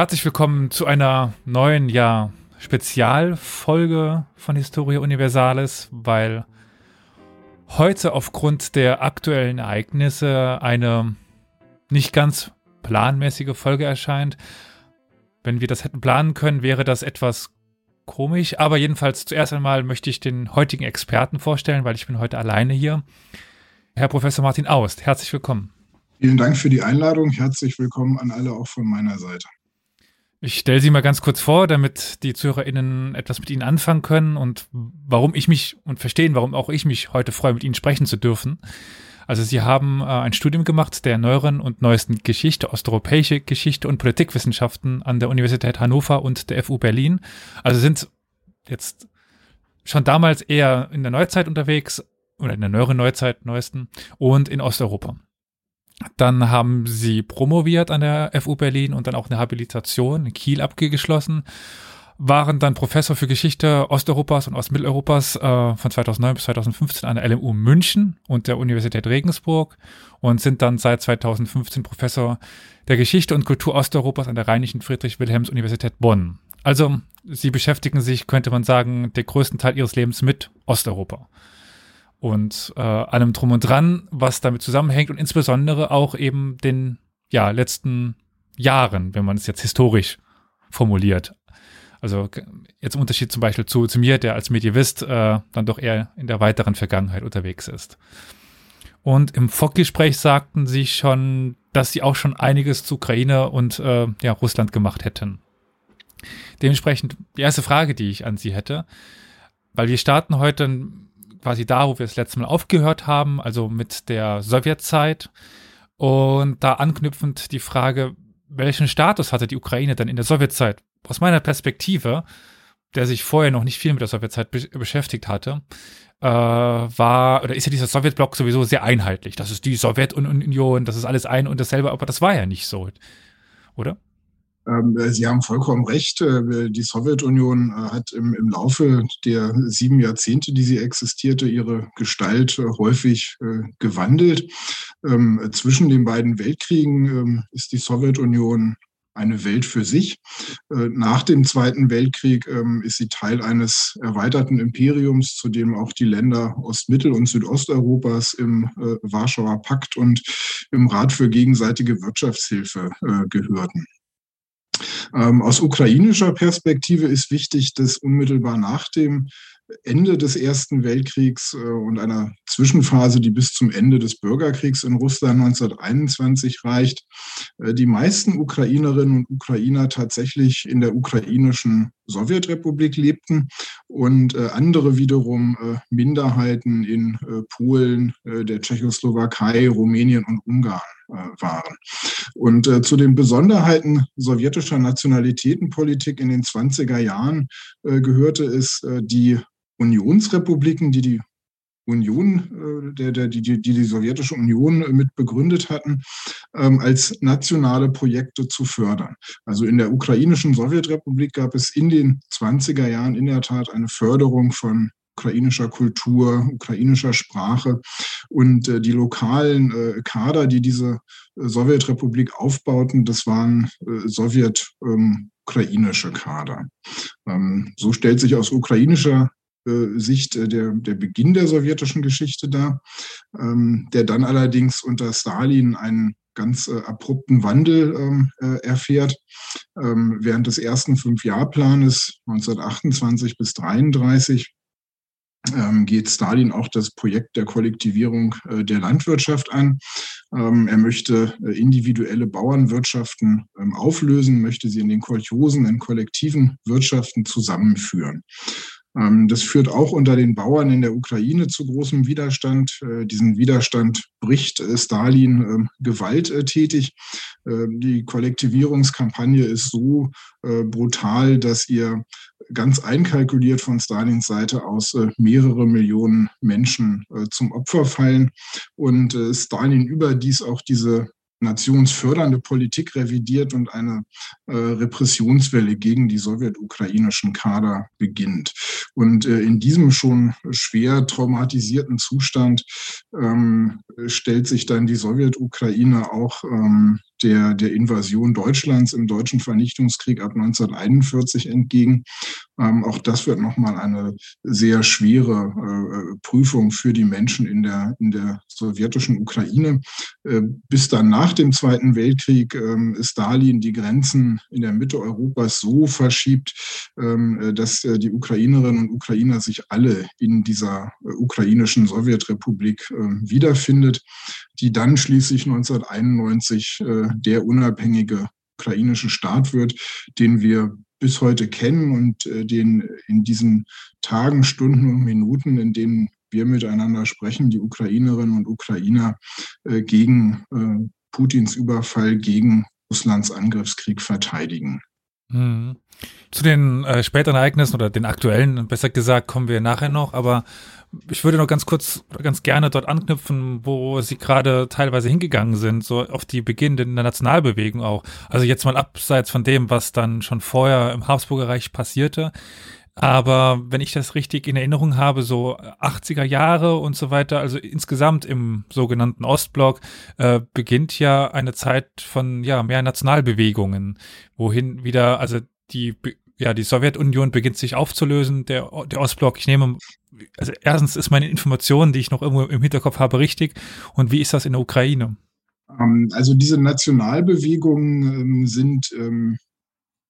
Herzlich willkommen zu einer neuen, ja, Spezialfolge von Historia Universalis, weil heute aufgrund der aktuellen Ereignisse eine nicht ganz planmäßige Folge erscheint. Wenn wir das hätten planen können, wäre das etwas komisch, aber jedenfalls zuerst einmal möchte ich den heutigen Experten vorstellen, weil ich bin heute alleine hier. Herr Professor Martin Aust, herzlich willkommen. Vielen Dank für die Einladung. Herzlich willkommen an alle auch von meiner Seite. Ich stelle Sie mal ganz kurz vor, damit die ZuhörerInnen etwas mit Ihnen anfangen können und warum ich mich und verstehen, warum auch ich mich heute freue, mit Ihnen sprechen zu dürfen. Also Sie haben äh, ein Studium gemacht der neueren und neuesten Geschichte, osteuropäische Geschichte und Politikwissenschaften an der Universität Hannover und der FU Berlin. Also sind jetzt schon damals eher in der Neuzeit unterwegs oder in der neueren Neuzeit, neuesten und in Osteuropa. Dann haben sie promoviert an der FU Berlin und dann auch eine Habilitation in Kiel abgeschlossen. Waren dann Professor für Geschichte Osteuropas und Ostmitteleuropas äh, von 2009 bis 2015 an der LMU München und der Universität Regensburg und sind dann seit 2015 Professor der Geschichte und Kultur Osteuropas an der Rheinischen Friedrich-Wilhelms-Universität Bonn. Also sie beschäftigen sich, könnte man sagen, den größten Teil ihres Lebens mit Osteuropa und äh, allem drum und dran, was damit zusammenhängt und insbesondere auch eben den ja letzten Jahren, wenn man es jetzt historisch formuliert. Also jetzt im Unterschied zum Beispiel zu, zu mir, der als Medievist äh, dann doch eher in der weiteren Vergangenheit unterwegs ist. Und im Vorgespräch sagten sie schon, dass sie auch schon einiges zu Ukraine und äh, ja, Russland gemacht hätten. Dementsprechend die erste Frage, die ich an Sie hätte, weil wir starten heute quasi da, wo wir das letzte Mal aufgehört haben, also mit der Sowjetzeit. Und da anknüpfend die Frage, welchen Status hatte die Ukraine denn in der Sowjetzeit? Aus meiner Perspektive, der sich vorher noch nicht viel mit der Sowjetzeit be beschäftigt hatte, äh, war oder ist ja dieser Sowjetblock sowieso sehr einheitlich. Das ist die Sowjetunion, das ist alles ein und dasselbe, aber das war ja nicht so, oder? Ähm, äh, Sie haben vollkommen recht. Äh, die Sowjetunion äh, hat im, im Laufe der sieben Jahrzehnte, die sie existierte, ihre Gestalt häufig gewandelt. Ähm, zwischen den beiden Weltkriegen ähm, ist die Sowjetunion eine Welt für sich. Nach dem Zweiten Weltkrieg ist sie Teil eines erweiterten Imperiums, zu dem auch die Länder Ostmittel- und Südosteuropas im Warschauer Pakt und im Rat für gegenseitige Wirtschaftshilfe gehörten. Ähm, aus ukrainischer Perspektive ist wichtig, dass unmittelbar nach dem Ende des Ersten Weltkriegs äh, und einer Zwischenphase, die bis zum Ende des Bürgerkriegs in Russland 1921 reicht, äh, die meisten Ukrainerinnen und Ukrainer tatsächlich in der ukrainischen Sowjetrepublik lebten und äh, andere wiederum Minderheiten in Polen, der Tschechoslowakei, Rumänien und Ungarn waren. Und zu den Besonderheiten sowjetischer Nationalitätenpolitik in den 20er Jahren gehörte es, die Unionsrepubliken, die die Union, äh, der, der, die, die, die sowjetische Union mit begründet hatten, ähm, als nationale Projekte zu fördern. Also in der ukrainischen Sowjetrepublik gab es in den 20er Jahren in der Tat eine Förderung von ukrainischer Kultur, ukrainischer Sprache und äh, die lokalen äh, Kader, die diese Sowjetrepublik aufbauten, das waren sowjet ähm, ukrainische Kader. Ähm, so stellt sich aus ukrainischer Sicht äh, der, der Beginn der sowjetischen Geschichte dar, ähm, der dann allerdings unter Stalin einen ganz äh, abrupten Wandel ähm, äh, erfährt. Ähm, während des ersten Fünfjahrplanes 1928 bis 1933 ähm, geht Stalin auch das Projekt der Kollektivierung äh, der Landwirtschaft an. Er möchte äh, individuelle Bauernwirtschaften auflösen, möchte sie in den Kolchosen, in kollektiven Wirtschaften zusammenführen. Ähm, das führt auch unter den Bauern in der Ukraine zu großem Widerstand. Äh, diesen Widerstand bricht äh, Stalin ähm, gewalttätig. Ähm, die Kollektivierungskampagne ist so äh, brutal, dass ihr ganz einkalkuliert von Stalins Seite aus mehrere Millionen Menschen zum Opfer fallen und Stalin überdies auch diese nationsfördernde Politik revidiert und eine äh, Repressionswelle gegen die sowjetukrainischen Kader beginnt. Und äh, in diesem schon schwer traumatisierten Zustand ähm, stellt sich dann die Sowjetukraine auch ähm, der, der Invasion Deutschlands im deutschen Vernichtungskrieg ab 1941 entgegen. Ähm, auch das wird nochmal eine sehr schwere äh, Prüfung für die Menschen in der, in der sowjetischen Ukraine. Äh, bis dann nach dem Zweiten Weltkrieg äh, Stalin die Grenzen in der Mitte Europas so verschiebt, ähm, äh, dass äh, die Ukrainerinnen und Ukrainer sich alle in dieser äh, ukrainischen Sowjetrepublik wiederfindet, die dann schließlich 1991 der unabhängige ukrainische Staat wird, den wir bis heute kennen und den in diesen Tagen, Stunden und Minuten, in denen wir miteinander sprechen, die Ukrainerinnen und Ukrainer gegen Putins Überfall, gegen Russlands Angriffskrieg verteidigen. Mhm. Zu den äh, späteren Ereignissen oder den aktuellen, besser gesagt, kommen wir nachher noch, aber ich würde noch ganz kurz, ganz gerne dort anknüpfen, wo Sie gerade teilweise hingegangen sind, so auf die Beginn der Nationalbewegung auch. Also jetzt mal abseits von dem, was dann schon vorher im Habsburger Reich passierte. Aber wenn ich das richtig in Erinnerung habe, so 80er Jahre und so weiter, also insgesamt im sogenannten Ostblock, äh, beginnt ja eine Zeit von ja mehr Nationalbewegungen, wohin wieder, also die ja, die Sowjetunion beginnt sich aufzulösen, der, der Ostblock. Ich nehme, also erstens ist meine Information, die ich noch irgendwo im Hinterkopf habe, richtig. Und wie ist das in der Ukraine? Ähm, also diese Nationalbewegungen ähm, sind ähm,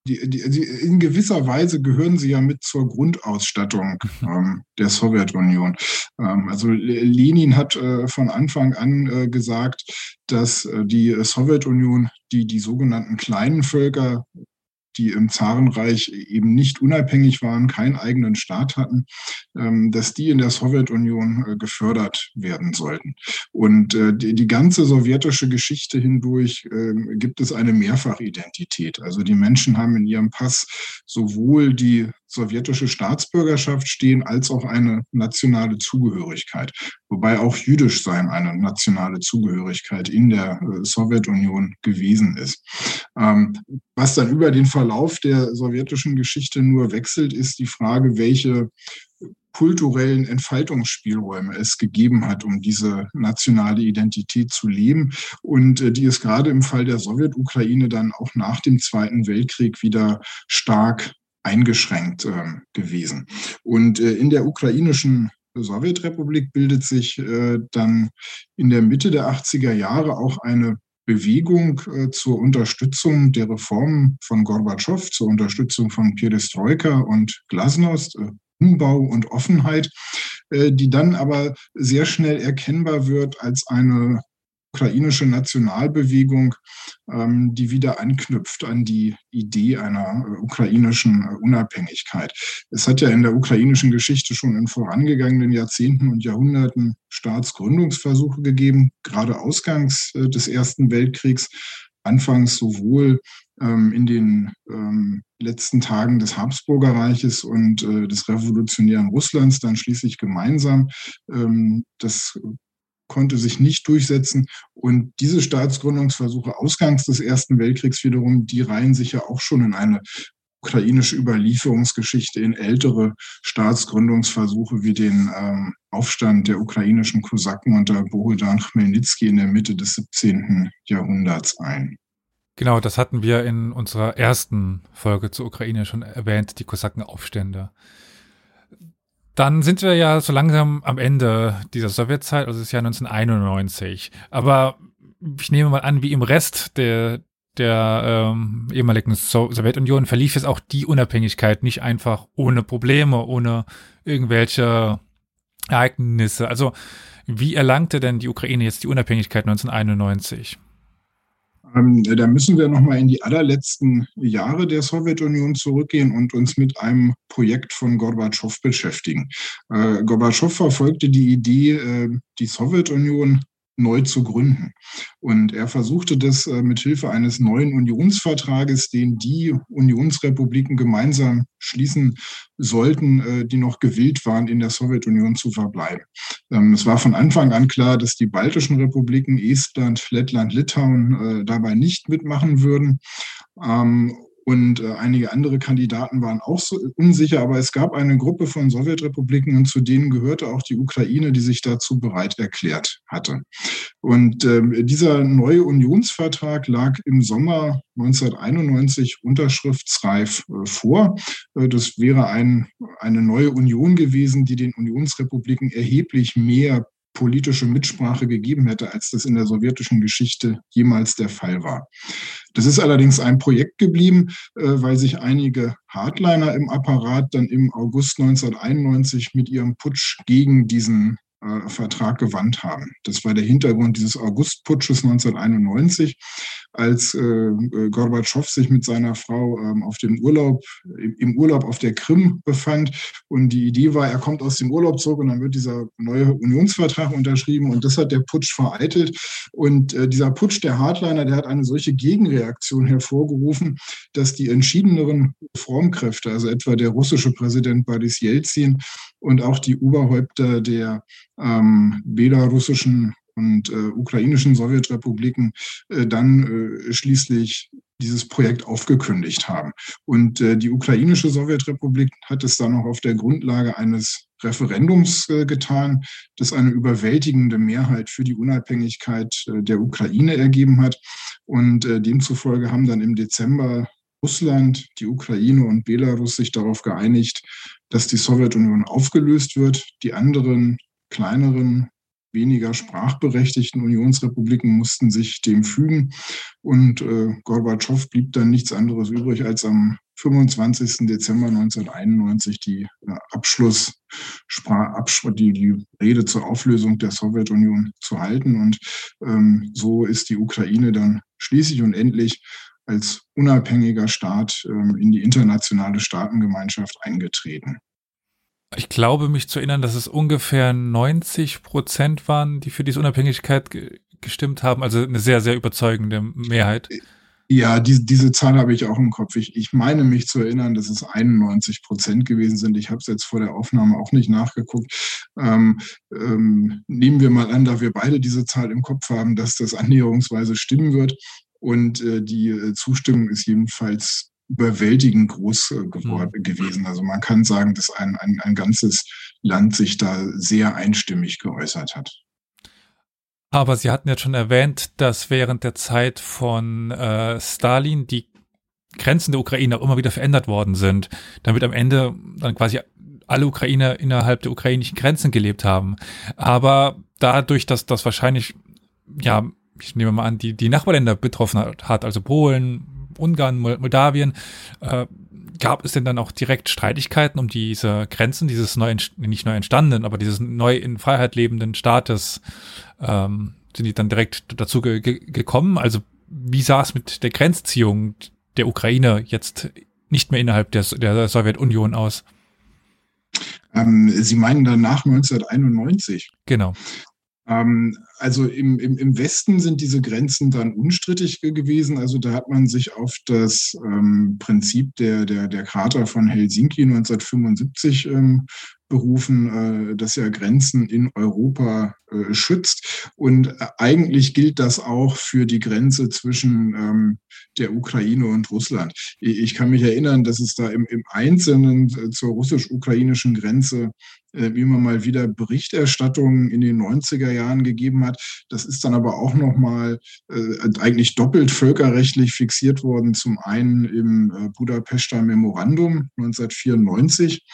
die, die, die, in gewisser Weise gehören sie ja mit zur Grundausstattung mhm. ähm, der Sowjetunion. Ähm, also Lenin hat äh, von Anfang an äh, gesagt, dass äh, die Sowjetunion die, die sogenannten kleinen Völker die im Zarenreich eben nicht unabhängig waren, keinen eigenen Staat hatten, ähm, dass die in der Sowjetunion äh, gefördert werden sollten. Und äh, die, ganze sowjetische Geschichte hindurch ähm, gibt es eine Mehrfachidentität. Also die Menschen haben in ihrem Pass sowohl die sowjetische Staatsbürgerschaft stehen, als auch eine nationale Zugehörigkeit. Wobei auch jüdisch sein eine nationale Zugehörigkeit in der äh, Sowjetunion gewesen ist. Ähm, was dann über den Verlauf der sowjetischen Geschichte nur wechselt, ist die Frage, welche kulturellen Entfaltungsspielräume es gegeben hat, um diese nationale Identität zu leben und äh, die ist gerade im Fall der Sowjetukraine dann auch nach dem Zweiten Weltkrieg wieder stark eingeschränkt äh, gewesen. Und äh, in der ukrainischen Sowjetrepublik bildet sich äh, dann in der Mitte der 80er Jahre auch eine Bewegung äh, zur Unterstützung der Reformen von Gorbatschow, zur Unterstützung von Perestroika und Glasnost, Umbau und Offenheit, die dann aber sehr schnell erkennbar wird als eine ukrainische Nationalbewegung, ähm, die wieder anknüpft an die Idee einer äh, ukrainischen äh, Unabhängigkeit. Es hat ja in der ukrainischen Geschichte schon in vorangegangenen Jahrzehnten und Jahrhunderten Staatsgründungsversuche gegeben, gerade ausgangs äh, des Ersten Weltkriegs, anfangs sowohl ähm, in den ähm, letzten Tagen des Habsburger Reiches und des revolutionären Russlands, dann schließlich gemeinsam. das konnte sich nicht durchsetzen. Und diese Staatsgründungsversuche ausgangs des Ersten Weltkriegs wiederum, die reihen sich ja auch schon in eine ukrainische Überlieferungsgeschichte in ältere Staatsgründungsversuche wie den ähm, Aufstand der ukrainischen Kosaken unter Bohudan Chmelnytsky in der Mitte des 17. Jahrhunderts ein. Genau, das hatten wir in unserer ersten Folge zur Ukraine schon erwähnt, die Kosakenaufstände. Dann sind wir ja so langsam am Ende dieser Sowjetzeit, also das Jahr 1991. Aber ich nehme mal an, wie im Rest der, der ähm, ehemaligen so Sowjetunion verlief es auch die Unabhängigkeit nicht einfach ohne Probleme, ohne irgendwelche Ereignisse. Also wie erlangte denn die Ukraine jetzt die Unabhängigkeit 1991? Ähm, da müssen wir nochmal in die allerletzten Jahre der Sowjetunion zurückgehen und uns mit einem Projekt von Gorbatschow beschäftigen. Äh, Gorbatschow verfolgte die Idee, äh, die Sowjetunion neu zu gründen. Und er versuchte das äh, mit Hilfe eines neuen Unionsvertrages, den die Unionsrepubliken gemeinsam schließen sollten, äh, die noch gewillt waren, in der Sowjetunion zu verbleiben. Ähm, es war von Anfang an klar, dass die baltischen Republiken Estland, Lettland, Litauen äh, dabei nicht mitmachen würden. Ähm, und äh, einige andere Kandidaten waren auch so unsicher, aber es gab eine Gruppe von Sowjetrepubliken und zu denen gehörte auch die Ukraine, die sich dazu bereit erklärt hatte. Und äh, dieser neue Unionsvertrag lag im Sommer 1991 unterschriftsreif äh, vor. Äh, das wäre ein, eine neue Union gewesen, die den Unionsrepubliken erheblich mehr politische Mitsprache gegeben hätte, als das in der sowjetischen Geschichte jemals der Fall war. Das ist allerdings ein Projekt geblieben, äh, weil sich einige Hardliner im Apparat dann im August 1991 mit ihrem Putsch gegen diesen äh, Vertrag gewandt haben. Das war der Hintergrund dieses Augustputsches 1991 als äh, äh, Gorbatschow sich mit seiner Frau ähm, auf dem Urlaub, im Urlaub auf der Krim befand. Und die Idee war, er kommt aus dem Urlaub zurück und dann wird dieser neue Unionsvertrag unterschrieben. Und das hat der Putsch vereitelt. Und äh, dieser Putsch der Hardliner, der hat eine solche Gegenreaktion hervorgerufen, dass die entschiedeneren Reformkräfte, also etwa der russische Präsident Boris Jelzin und auch die Oberhäupter der ähm, belarussischen und äh, ukrainischen Sowjetrepubliken äh, dann äh, schließlich dieses Projekt aufgekündigt haben. Und äh, die ukrainische Sowjetrepublik hat es dann noch auf der Grundlage eines Referendums äh, getan, das eine überwältigende Mehrheit für die Unabhängigkeit äh, der Ukraine ergeben hat. Und äh, demzufolge haben dann im Dezember Russland, die Ukraine und Belarus sich darauf geeinigt, dass die Sowjetunion aufgelöst wird. Die anderen kleineren weniger sprachberechtigten Unionsrepubliken mussten sich dem fügen. Und äh, Gorbatschow blieb dann nichts anderes übrig, als am 25. Dezember 1991 die äh, Abschluss, die, die Rede zur Auflösung der Sowjetunion zu halten. Und ähm, so ist die Ukraine dann schließlich und endlich als unabhängiger Staat ähm, in die internationale Staatengemeinschaft eingetreten. Ich glaube, mich zu erinnern, dass es ungefähr 90 Prozent waren, die für diese Unabhängigkeit ge gestimmt haben. Also eine sehr, sehr überzeugende Mehrheit. Ja, die, diese Zahl habe ich auch im Kopf. Ich, ich meine mich zu erinnern, dass es 91 Prozent gewesen sind. Ich habe es jetzt vor der Aufnahme auch nicht nachgeguckt. Ähm, ähm, nehmen wir mal an, da wir beide diese Zahl im Kopf haben, dass das annäherungsweise stimmen wird. Und äh, die äh, Zustimmung ist jedenfalls überwältigend groß äh, geworden mhm. gewesen. Also man kann sagen, dass ein, ein, ein ganzes Land sich da sehr einstimmig geäußert hat. Aber Sie hatten ja schon erwähnt, dass während der Zeit von äh, Stalin die Grenzen der Ukraine auch immer wieder verändert worden sind, damit am Ende dann quasi alle Ukrainer innerhalb der ukrainischen Grenzen gelebt haben. Aber dadurch, dass das wahrscheinlich, ja, ich nehme mal an, die, die Nachbarländer betroffen hat, also Polen, Ungarn, Moldawien, äh, gab es denn dann auch direkt Streitigkeiten um diese Grenzen dieses neu, nicht neu entstandenen, aber dieses neu in Freiheit lebenden Staates? Ähm, sind die dann direkt dazu ge ge gekommen? Also wie sah es mit der Grenzziehung der Ukraine jetzt nicht mehr innerhalb der, der Sowjetunion aus? Ähm, Sie meinen dann nach 1991? Genau. Ähm, also im, im, im Westen sind diese Grenzen dann unstrittig gewesen. Also da hat man sich auf das ähm, Prinzip der, der, der Charta von Helsinki 1975 ähm, berufen, äh, das ja Grenzen in Europa äh, schützt. Und äh, eigentlich gilt das auch für die Grenze zwischen ähm, der Ukraine und Russland. Ich kann mich erinnern, dass es da im, im Einzelnen äh, zur russisch-ukrainischen Grenze wie man mal wieder Berichterstattungen in den 90er Jahren gegeben hat. Das ist dann aber auch nochmal äh, eigentlich doppelt völkerrechtlich fixiert worden. Zum einen im äh, Budapester Memorandum 1994,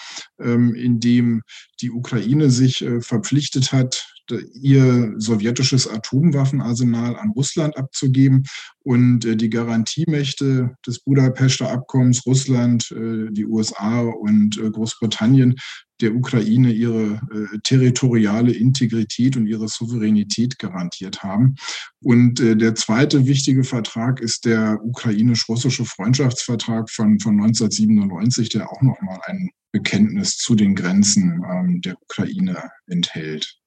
ähm, in dem die Ukraine sich äh, verpflichtet hat, ihr sowjetisches Atomwaffenarsenal an Russland abzugeben und äh, die Garantiemächte des Budapester Abkommens, Russland, äh, die USA und äh, Großbritannien, der Ukraine ihre territoriale Integrität und ihre Souveränität garantiert haben. Und der zweite wichtige Vertrag ist der ukrainisch-russische Freundschaftsvertrag von, von 1997, der auch nochmal ein Bekenntnis zu den Grenzen ähm, der Ukraine enthält.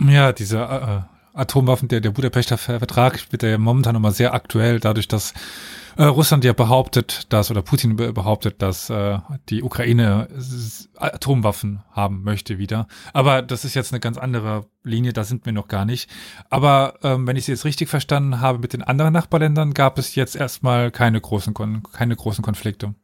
Ja, dieser äh, Atomwaffen, der, der Budapester Vertrag wird ja momentan nochmal sehr aktuell, dadurch, dass äh, Russland ja behauptet, dass, oder Putin behauptet, dass äh, die Ukraine Atomwaffen haben möchte wieder. Aber das ist jetzt eine ganz andere Linie, da sind wir noch gar nicht. Aber ähm, wenn ich Sie jetzt richtig verstanden habe, mit den anderen Nachbarländern gab es jetzt erstmal keine großen, keine großen Konflikte.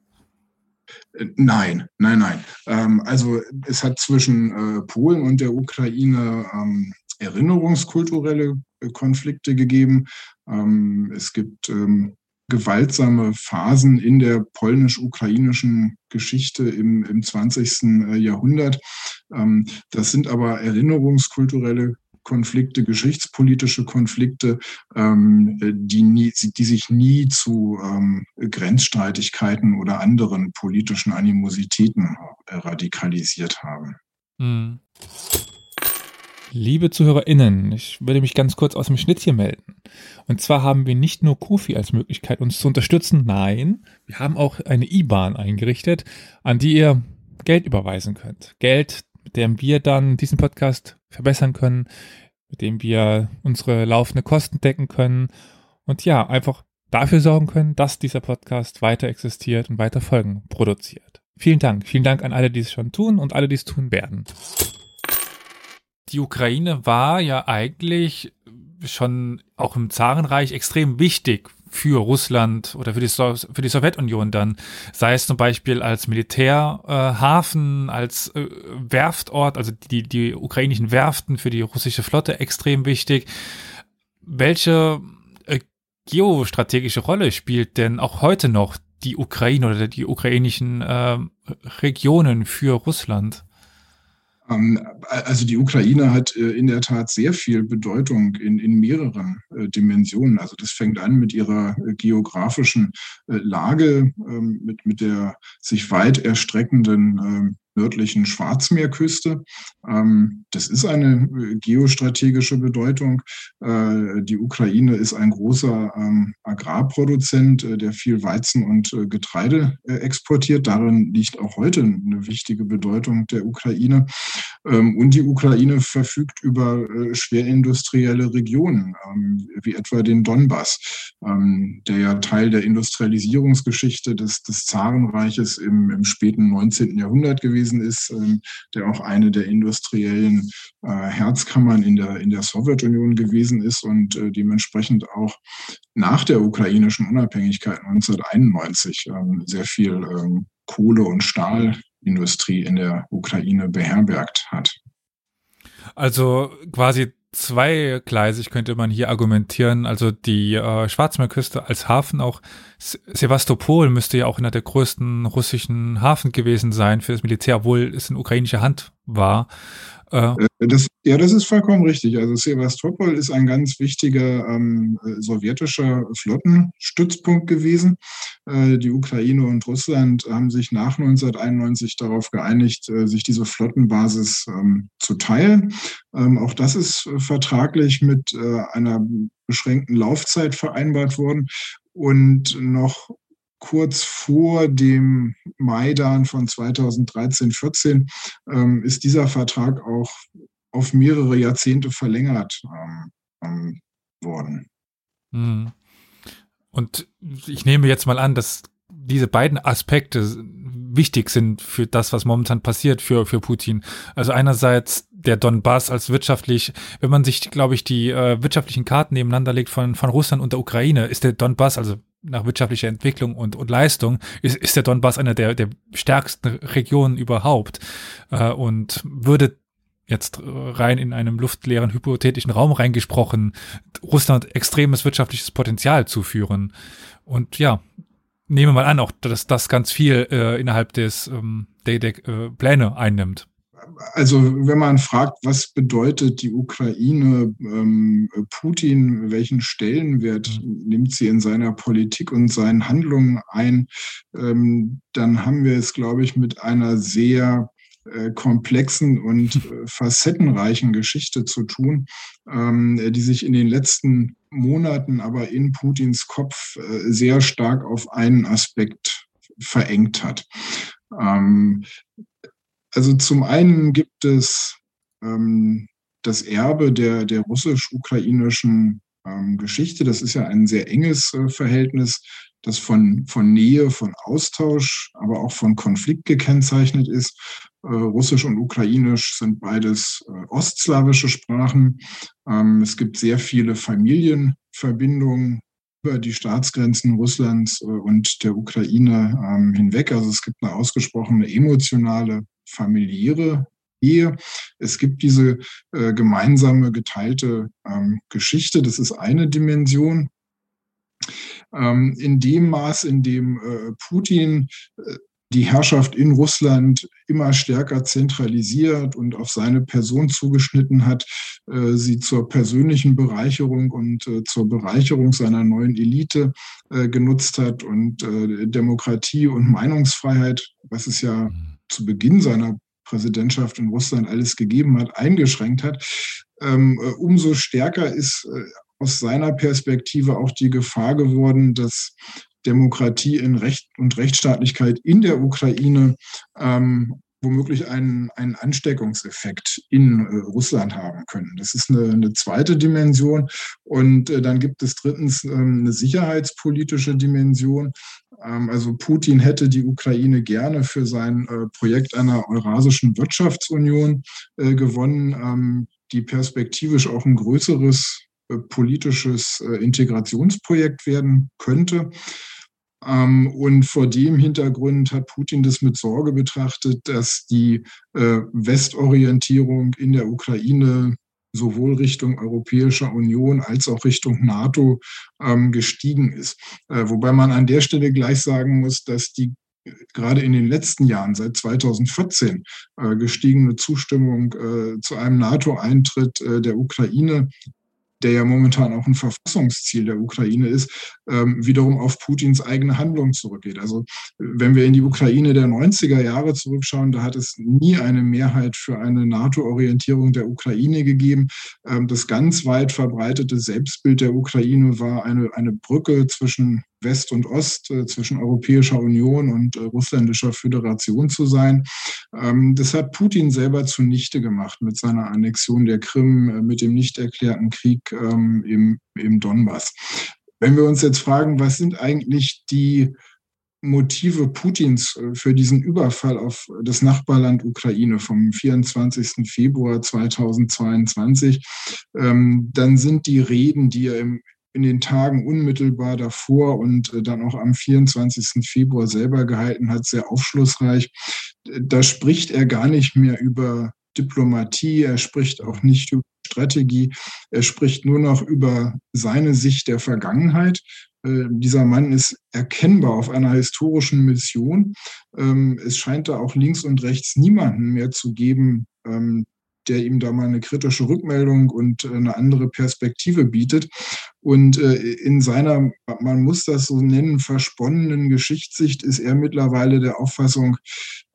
Nein, nein, nein. Ähm, also es hat zwischen äh, Polen und der Ukraine ähm, erinnerungskulturelle äh, Konflikte gegeben. Ähm, es gibt ähm, gewaltsame Phasen in der polnisch-ukrainischen Geschichte im, im 20. Äh, Jahrhundert. Ähm, das sind aber erinnerungskulturelle Konflikte, geschichtspolitische Konflikte, ähm, die, nie, die sich nie zu ähm, Grenzstreitigkeiten oder anderen politischen Animositäten radikalisiert haben. Mhm. Liebe ZuhörerInnen, ich würde mich ganz kurz aus dem Schnittchen melden. Und zwar haben wir nicht nur Kofi als Möglichkeit, uns zu unterstützen, nein, wir haben auch eine IBAN eingerichtet, an die ihr Geld überweisen könnt. Geld, mit dem wir dann diesen Podcast verbessern können, mit dem wir unsere laufende Kosten decken können und ja, einfach dafür sorgen können, dass dieser Podcast weiter existiert und weiter Folgen produziert. Vielen Dank. Vielen Dank an alle, die es schon tun und alle, die es tun werden die Ukraine war ja eigentlich schon auch im Zarenreich extrem wichtig für Russland oder für die, so für die Sowjetunion dann, sei es zum Beispiel als Militärhafen, äh, als äh, Werftort, also die, die ukrainischen Werften für die russische Flotte extrem wichtig. Welche äh, geostrategische Rolle spielt denn auch heute noch die Ukraine oder die ukrainischen äh, Regionen für Russland? Ähm, also die Ukraine hat äh, in der Tat sehr viel Bedeutung in, in mehreren äh, Dimensionen. Also das fängt an mit ihrer äh, geografischen Lage, ähm, mit, mit der sich weit erstreckenden ähm, nördlichen Schwarzmeerküste. Ähm, das ist eine äh, geostrategische Bedeutung. Äh, die Ukraine ist ein großer ähm, Agrarproduzent, äh, der viel Weizen und Getreide exportiert. Darin liegt auch heute eine wichtige Bedeutung der Ukraine. Ähm, und die Ukraine verfügt über schwerindustrielle Regionen, wie etwa den Donbass, der ja Teil der Industrialisierungsgeschichte des, des Zarenreiches im, im späten 19. Jahrhundert gewesen gewesen ist, ähm, der auch eine der industriellen äh, Herzkammern in der, in der Sowjetunion gewesen ist und äh, dementsprechend auch nach der ukrainischen Unabhängigkeit 1991 ähm, sehr viel ähm, Kohle- und Stahlindustrie in der Ukraine beherbergt hat. Also quasi zweigleisig könnte man hier argumentieren. Also die äh, Schwarzmeerküste als Hafen, auch Sevastopol müsste ja auch einer der größten russischen Hafen gewesen sein für das Militär, obwohl es in ukrainischer Hand war. Äh, das, ja, das ist vollkommen richtig. Also Sevastopol ist ein ganz wichtiger ähm, sowjetischer Flottenstützpunkt gewesen. Äh, die Ukraine und Russland haben sich nach 1991 darauf geeinigt, äh, sich diese Flottenbasis ähm, zu teilen. Ähm, auch das ist vertraglich mit äh, einer beschränkten Laufzeit vereinbart worden. Und noch kurz vor dem Maidan von 2013, 14 ähm, ist dieser Vertrag auch auf mehrere Jahrzehnte verlängert ähm, ähm, worden. Hm. Und ich nehme jetzt mal an, dass diese beiden Aspekte wichtig sind für das, was momentan passiert für, für Putin. Also einerseits der Donbass als wirtschaftlich, wenn man sich, glaube ich, die äh, wirtschaftlichen Karten nebeneinander legt von, von Russland und der Ukraine, ist der Donbass, also nach wirtschaftlicher Entwicklung und, und Leistung, ist, ist der Donbass einer der, der stärksten Regionen überhaupt äh, und würde jetzt rein in einem luftleeren hypothetischen Raum reingesprochen, Russland extremes wirtschaftliches Potenzial zuführen. Und ja, nehme mal an, auch dass das ganz viel äh, innerhalb des ähm, der, der äh, Pläne einnimmt also wenn man fragt, was bedeutet die Ukraine ähm, Putin, welchen Stellenwert mhm. nimmt sie in seiner Politik und seinen Handlungen ein, ähm, dann haben wir es, glaube ich, mit einer sehr äh, komplexen und äh, facettenreichen Geschichte zu tun, ähm, die sich in den letzten Monaten aber in Putins Kopf äh, sehr stark auf einen Aspekt verengt hat. Ähm, also zum einen gibt es ähm, das Erbe der, der russisch-ukrainischen ähm, Geschichte. Das ist ja ein sehr enges äh, Verhältnis, das von, von Nähe, von Austausch, aber auch von Konflikt gekennzeichnet ist. Äh, Russisch und Ukrainisch sind beides äh, ostslawische Sprachen. Ähm, es gibt sehr viele Familienverbindungen über die Staatsgrenzen Russlands äh, und der Ukraine ähm, hinweg. Also es gibt eine ausgesprochene emotionale, familiäre Ehe. Es gibt diese äh, gemeinsame, geteilte ähm, Geschichte. Das ist eine Dimension. Ähm, in dem Maß, in dem äh, Putin äh, die Herrschaft in Russland immer stärker zentralisiert und auf seine Person zugeschnitten hat, äh, sie zur persönlichen Bereicherung und äh, zur Bereicherung seiner neuen Elite äh, genutzt hat und Demokratie und Meinungsfreiheit, was es ja mhm. Zu Beginn seiner Präsidentschaft in Russland alles gegeben hat, eingeschränkt hat. Ähm, äh, umso stärker ist äh, aus seiner Perspektive auch die Gefahr geworden, dass Demokratie in Recht und Rechtsstaatlichkeit in der Ukraine ähm, womöglich einen, einen Ansteckungseffekt in äh, Russland haben können. Das ist eine, eine zweite Dimension. Und äh, dann gibt es drittens ähm, eine sicherheitspolitische Dimension. Ähm, also Putin hätte die Ukraine gerne für sein äh, Projekt einer Eurasischen Wirtschaftsunion äh, gewonnen, ähm, die perspektivisch auch ein größeres äh, politisches Integrationsprojekt werden könnte. Ähm, und vor dem Hintergrund hat Putin das mit Sorge betrachtet, dass die Westorientierung in der Ukraine sowohl Richtung Europäischer Union als auch Richtung NATO ähm, gestiegen ist. Äh, wobei man an der Stelle gleich sagen muss, dass die äh, gerade in den letzten Jahren, seit 2014, gestiegene Zustimmung zu einem NATO-Eintritt der Ukraine der ja momentan auch ein Verfassungsziel der Ukraine ist, ähm, wiederum auf Putins eigene Handlung zurückgeht. Also wenn wir in die Ukraine der 90er Jahre zurückschauen, da hat es nie eine Mehrheit für eine NATO-Orientierung der Ukraine gegeben. Ähm, das ganz weit verbreitete Selbstbild der Ukraine war eine, eine Brücke zwischen West und Ost, äh, zwischen Europäischer Union und äh, russländischer Föderation zu sein. Ähm, das hat Putin selber zunichte gemacht mit seiner Annexion der Krim, äh, mit dem nicht erklärten Krieg ähm, im, im Donbass. Wenn wir uns jetzt fragen, was sind eigentlich die Motive Putins für diesen Überfall auf das Nachbarland Ukraine vom 24. Februar 2022, ähm, dann sind die Reden, die er im in den Tagen unmittelbar davor und äh, dann auch am 24. Februar selber gehalten hat, sehr aufschlussreich. Da spricht er gar nicht mehr über Diplomatie, er spricht auch nicht über Strategie, er spricht nur noch über seine Sicht der Vergangenheit. Äh, dieser Mann ist erkennbar auf einer historischen Mission. Ähm, es scheint da auch links und rechts niemanden mehr zu geben, ähm, der ihm da mal eine kritische Rückmeldung und äh, eine andere Perspektive bietet. Und äh, in seiner, man muss das so nennen, versponnenen Geschichtssicht ist er mittlerweile der Auffassung,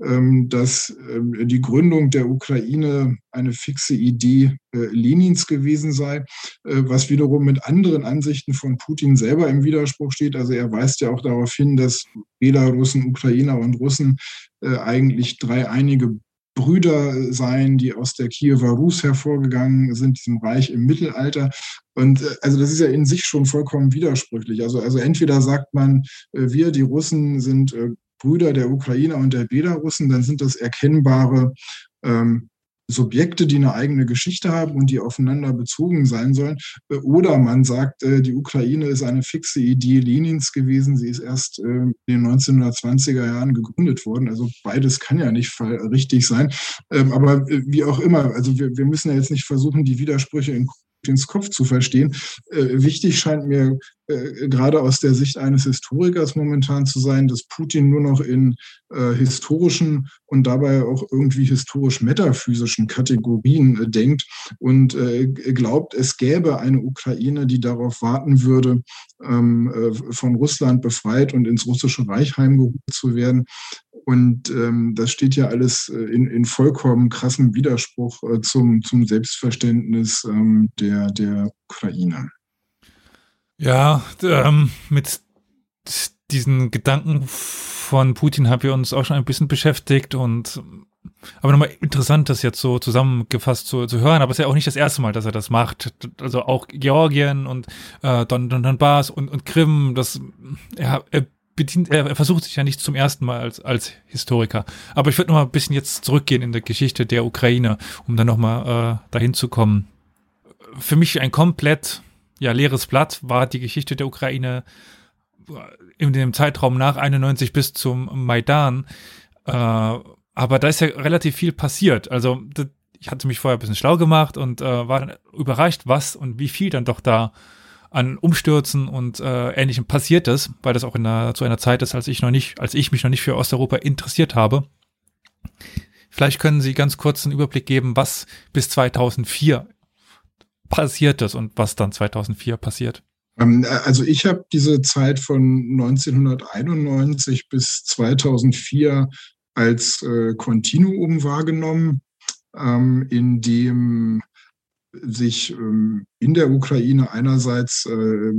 ähm, dass ähm, die Gründung der Ukraine eine fixe Idee äh, Lenins gewesen sei, was wiederum mit anderen Ansichten von Putin selber im Widerspruch steht. Also er weist ja auch darauf hin, dass Belarussen, Ukrainer und Russen eigentlich drei einige Brüder sein, die aus der Kiewer Rus hervorgegangen sind, diesem Reich im Mittelalter. Und äh, also das ist ja in sich schon vollkommen widersprüchlich. Also, also entweder sagt man, äh, wir, die Russen, sind äh, Brüder der Ukrainer und der Belarussen, dann sind das erkennbare ähm, Subjekte, die eine eigene Geschichte haben und die aufeinander bezogen sein sollen. Äh, oder man sagt, äh, die Ukraine ist eine fixe Idee Lenins gewesen. Sie ist erst äh, in den 1920er Jahren gegründet worden. Also beides kann ja nicht richtig sein. Ähm, aber wie auch immer, also wir, müssen ja jetzt nicht versuchen, die Widersprüche in Putins Kopf zu verstehen. Äh, wichtig scheint mir äh, gerade aus der Sicht eines Historikers momentan zu sein, dass Putin nur noch in äh, historischen und dabei auch irgendwie historisch-metaphysischen Kategorien äh, denkt und äh, glaubt, es gäbe eine Ukraine, die darauf warten würde, ähm, äh, von Russland befreit und ins russische Reich heimgeholt zu werden. Und ähm, das steht ja alles in, in vollkommen krassem Widerspruch zum, zum Selbstverständnis ähm, der, der Ukraine. Ja, ähm, mit diesen Gedanken von Putin haben wir uns auch schon ein bisschen beschäftigt und Aber nochmal interessant, das jetzt so zusammengefasst zu, zu hören, aber es ist ja auch nicht das erste Mal, dass er das macht. Also auch Georgien und äh, Don, Don, Donbass und, und Krim, das, ja, er bedient, er versucht sich ja nicht zum ersten Mal als, als Historiker. Aber ich würde noch mal ein bisschen jetzt zurückgehen in der Geschichte der Ukraine, um dann noch mal äh, dahin zu kommen. Für mich ein komplett ja, leeres Blatt war die Geschichte der Ukraine in dem Zeitraum nach 91 bis zum Maidan. Äh, aber da ist ja relativ viel passiert. Also ich hatte mich vorher ein bisschen schlau gemacht und äh, war dann überrascht, was und wie viel dann doch da an Umstürzen und äh, Ähnlichem passiert ist, weil das auch in einer, zu einer Zeit ist, als ich noch nicht, als ich mich noch nicht für Osteuropa interessiert habe. Vielleicht können Sie ganz kurz einen Überblick geben, was bis 2004 passiert ist und was dann 2004 passiert. Ähm, also ich habe diese Zeit von 1991 bis 2004 als äh, Kontinuum wahrgenommen, ähm, in dem sich ähm, in der Ukraine einerseits äh,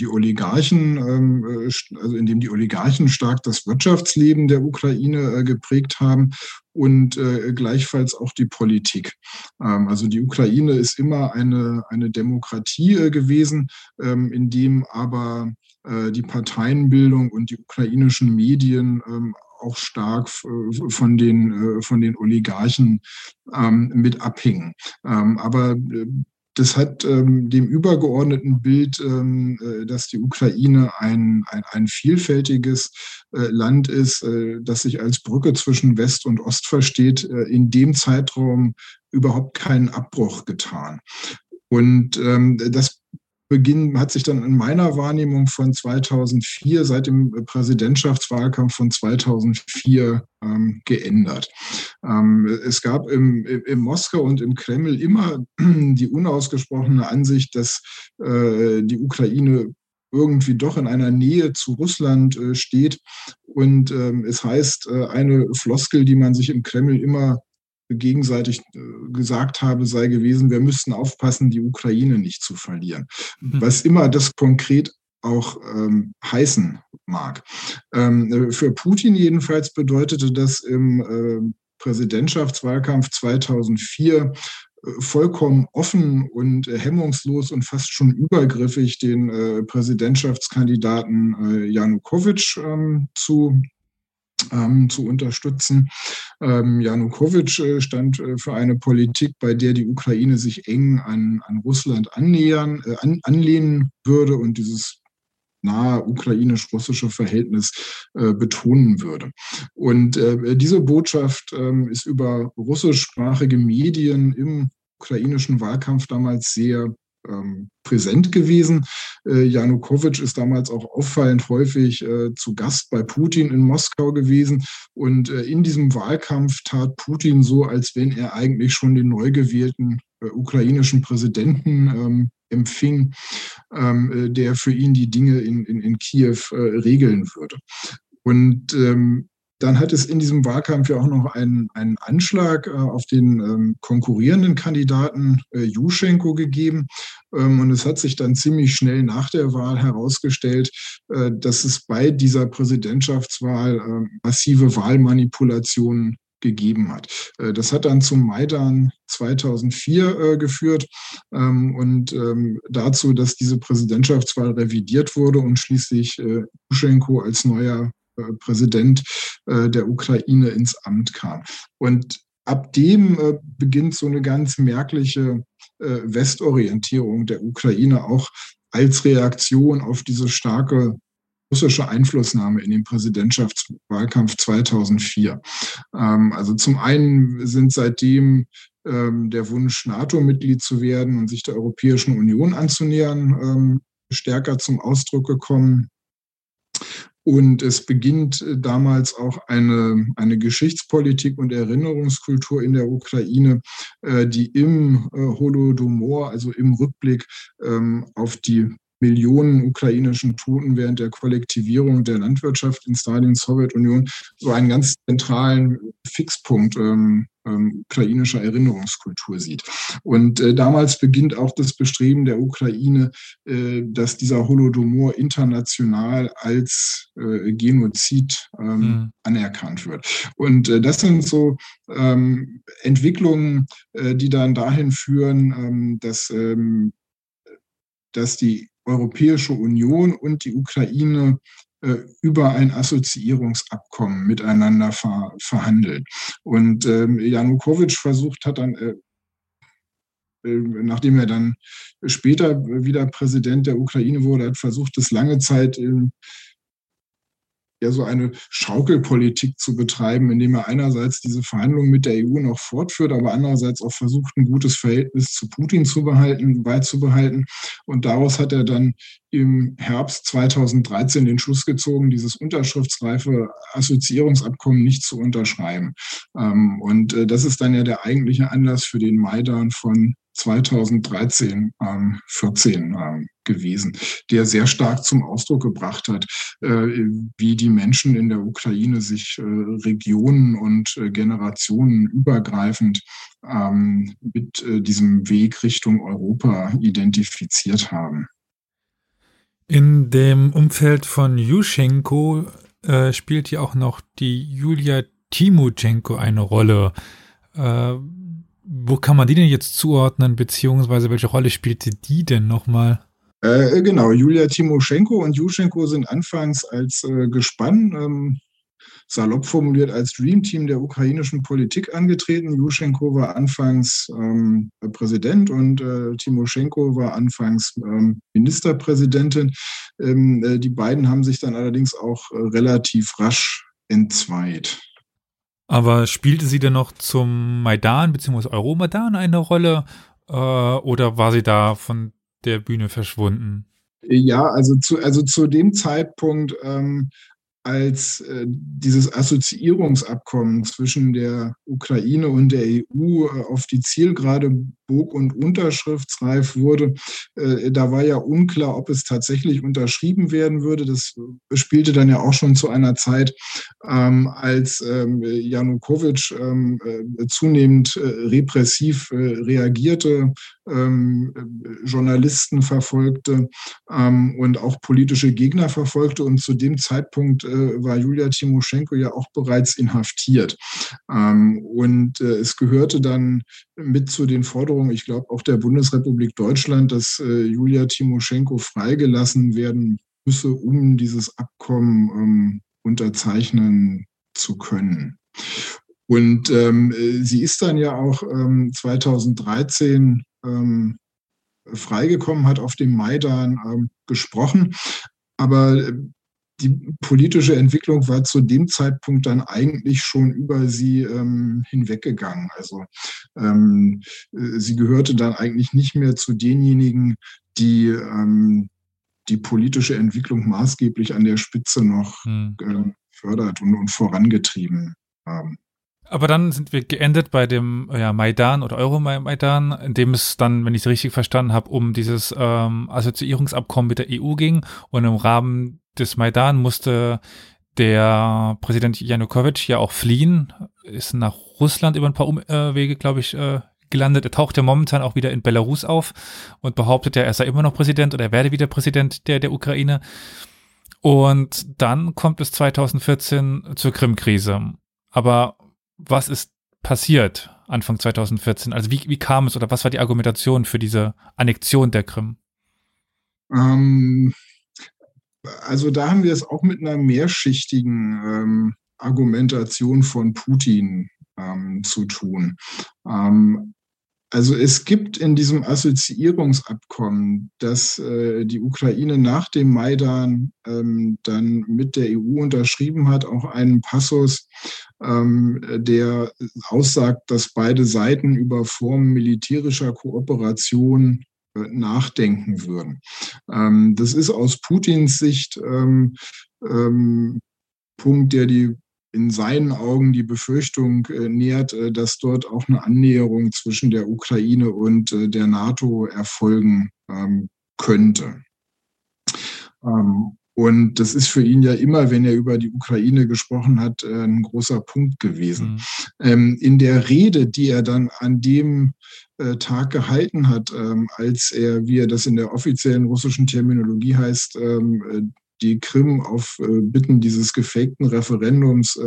die Oligarchen, ähm, äh, also in dem die Oligarchen stark das Wirtschaftsleben der Ukraine äh, geprägt haben und äh, gleichfalls auch die Politik. Ähm, also die Ukraine ist immer eine, eine Demokratie gewesen, ähm, in dem aber die Parteienbildung und die ukrainischen Medien ähm, auch stark von den, von den Oligarchen ähm, mit abhängen. Ähm, aber das hat ähm, dem übergeordneten Bild, ähm, dass die Ukraine ein, ein, ein vielfältiges äh, Land ist, äh, das sich als Brücke zwischen West und Ost versteht, äh, in dem Zeitraum überhaupt keinen Abbruch getan. Und ähm, das Beginn hat sich dann in meiner Wahrnehmung von 2004, seit dem Präsidentschaftswahlkampf von 2004 ähm, geändert. Ähm, es gab im, im Moskau und im Kreml immer die unausgesprochene Ansicht, dass äh, die Ukraine irgendwie doch in einer Nähe zu Russland äh, steht. Und ähm, es heißt, äh, eine Floskel, die man sich im Kreml immer gegenseitig äh, gesagt habe, sei gewesen, wir müssten aufpassen, die Ukraine nicht zu verlieren. Mhm. Was immer das konkret auch ähm, heißen mag. Ähm, äh, für Putin jedenfalls bedeutete das im äh, Präsidentschaftswahlkampf 2004 äh, vollkommen offen und hemmungslos und fast schon übergriffig den äh, Präsidentschaftskandidaten äh, Janukowitsch ähm, zu ähm, zu unterstützen. Ähm, Janukowitsch äh, stand äh, für eine Politik, bei der die Ukraine sich eng an, an Russland annähern, äh, an, anlehnen würde und dieses nahe ukrainisch-russische Verhältnis äh, betonen würde. Und äh, diese Botschaft äh, ist über russischsprachige Medien im ukrainischen Wahlkampf damals sehr ähm, präsent gewesen. Äh, Janukowitsch ist damals auch auffallend häufig äh, zu Gast bei Putin in Moskau gewesen. Und äh, in diesem Wahlkampf tat Putin so, als wenn er eigentlich schon den neu gewählten äh, ukrainischen Präsidenten ähm, empfing, ähm, äh, der für ihn die Dinge in, in, in Kiew äh, regeln würde. Und ähm, dann hat es in diesem Wahlkampf ja auch noch einen, einen Anschlag äh, auf den ähm, konkurrierenden Kandidaten äh, Juschenko gegeben. Ähm, und es hat sich dann ziemlich schnell nach der Wahl herausgestellt, äh, dass es bei dieser Präsidentschaftswahl äh, massive Wahlmanipulationen gegeben hat. Äh, das hat dann zum Maidan 2004 äh, geführt ähm, und ähm, dazu, dass diese Präsidentschaftswahl revidiert wurde und schließlich äh, Juschenko als neuer äh, Präsident äh, der Ukraine ins Amt kam. Und ab dem äh, beginnt so eine ganz merkliche Westorientierung der Ukraine auch als Reaktion auf diese starke russische Einflussnahme in den Präsidentschaftswahlkampf 2004. Ähm, also zum einen sind seitdem ähm, der Wunsch, NATO-Mitglied zu werden und sich der Europäischen Union anzunähern, ähm, stärker zum Ausdruck gekommen. Und es beginnt äh, damals auch eine, eine Geschichtspolitik und Erinnerungskultur in der Ukraine, äh, die im äh, Holodomor, also im Rückblick ähm, auf die Millionen ukrainischen Toten während der Kollektivierung der Landwirtschaft in Stalins Sowjetunion so einen ganz zentralen Fixpunkt ähm, ähm, ukrainischer Erinnerungskultur sieht. Und äh, damals beginnt auch das Bestreben der Ukraine, äh, dass dieser Holodomor international als äh, Genozid ähm, mhm. anerkannt wird. Und äh, das sind so ähm, Entwicklungen, äh, die dann dahin führen, ähm, dass, ähm, dass die Europäische Union und die Ukraine äh, über ein Assoziierungsabkommen miteinander ver verhandelt. Und ähm, Janukowitsch versucht hat dann, äh, äh, nachdem er dann später wieder Präsident der Ukraine wurde, hat versucht, das lange Zeit äh, ja so eine Schaukelpolitik zu betreiben, indem er einerseits diese Verhandlungen mit der EU noch fortführt, aber andererseits auch versucht, ein gutes Verhältnis zu Putin zu behalten, beizubehalten. Und daraus hat er dann im Herbst 2013 den Schluss gezogen, dieses unterschriftsreife Assoziierungsabkommen nicht zu unterschreiben. Ähm, und äh, das ist dann ja der eigentliche Anlass für den Maidan von 2013, ähm, 14 ähm, gewesen, der sehr stark zum Ausdruck gebracht hat, äh, wie die Menschen in der Ukraine sich äh, Regionen und äh, Generationen übergreifend ähm, mit äh, diesem Weg Richtung Europa identifiziert haben. In dem Umfeld von Juschenko äh, spielt hier auch noch die Julia Timochenko eine Rolle. Wo kann man die denn jetzt zuordnen, beziehungsweise welche Rolle spielte die denn nochmal? Äh, genau, Julia Timoschenko und Juschenko sind anfangs als äh, Gespann, ähm, salopp formuliert, als Dreamteam der ukrainischen Politik angetreten. Juschenko war anfangs ähm, Präsident und äh, Timoschenko war anfangs ähm, Ministerpräsidentin. Ähm, äh, die beiden haben sich dann allerdings auch äh, relativ rasch entzweit. Aber spielte sie denn noch zum Maidan bzw. Euromaidan eine Rolle äh, oder war sie da von der Bühne verschwunden? Ja, also zu, also zu dem Zeitpunkt ähm, als äh, dieses Assoziierungsabkommen zwischen der Ukraine und der EU äh, auf die Zielgerade bog und unterschriftsreif wurde, äh, da war ja unklar, ob es tatsächlich unterschrieben werden würde. Das spielte dann ja auch schon zu einer Zeit, ähm, als ähm, Janukowitsch ähm, äh, zunehmend äh, repressiv reagierte, Journalisten verfolgte und auch politische Gegner verfolgte. Und zu dem Zeitpunkt war Julia Timoschenko ja auch bereits inhaftiert. Und es gehörte dann mit zu den Forderungen, ich glaube auch der Bundesrepublik Deutschland, dass äh, Julia Timoschenko freigelassen werden müsse, um dieses Abkommen ähm, unterzeichnen zu können. Und ähm, sie ist dann ja auch ähm, 2013 ähm, freigekommen, hat auf dem Maidan ähm, gesprochen. Aber äh, die politische Entwicklung war zu dem Zeitpunkt dann eigentlich schon über sie ähm, hinweggegangen. Also ähm, äh, sie gehörte dann eigentlich nicht mehr zu denjenigen, die ähm, die politische Entwicklung maßgeblich an der Spitze noch hm. äh, fördert und, und vorangetrieben haben. Aber dann sind wir geendet bei dem ja, Maidan oder Euromaidan, in dem es dann, wenn ich es richtig verstanden habe, um dieses ähm, Assoziierungsabkommen mit der EU ging. Und im Rahmen des Maidan musste der Präsident Janukowitsch ja auch fliehen, ist nach Russland über ein paar Umwege, glaube ich, äh, gelandet. Er taucht ja momentan auch wieder in Belarus auf und behauptet ja, er sei immer noch Präsident oder er werde wieder Präsident der, der Ukraine. Und dann kommt es 2014 zur Krim-Krise. Aber was ist passiert Anfang 2014? Also wie, wie kam es oder was war die Argumentation für diese Annexion der Krim? Ähm, also da haben wir es auch mit einer mehrschichtigen ähm, Argumentation von Putin ähm, zu tun. Ähm, also es gibt in diesem Assoziierungsabkommen, das äh, die Ukraine nach dem Maidan ähm, dann mit der EU unterschrieben hat, auch einen Passus, ähm, der aussagt, dass beide Seiten über Formen militärischer Kooperation nachdenken würden. Ähm, das ist aus Putins Sicht ähm, ähm, Punkt, der die in seinen Augen die Befürchtung äh, nährt, äh, dass dort auch eine Annäherung zwischen der Ukraine und äh, der NATO erfolgen ähm, könnte. Ähm, Und das ist für ihn ja immer, wenn er über die Ukraine gesprochen hat, äh, ein großer Punkt gewesen. Mhm. Ähm, in der Rede, die er dann an dem äh, Tag gehalten hat, ähm, als er, wie er das in der offiziellen russischen Terminologie heißt, ähm, die Krim auf Bitten dieses gefakten Referendums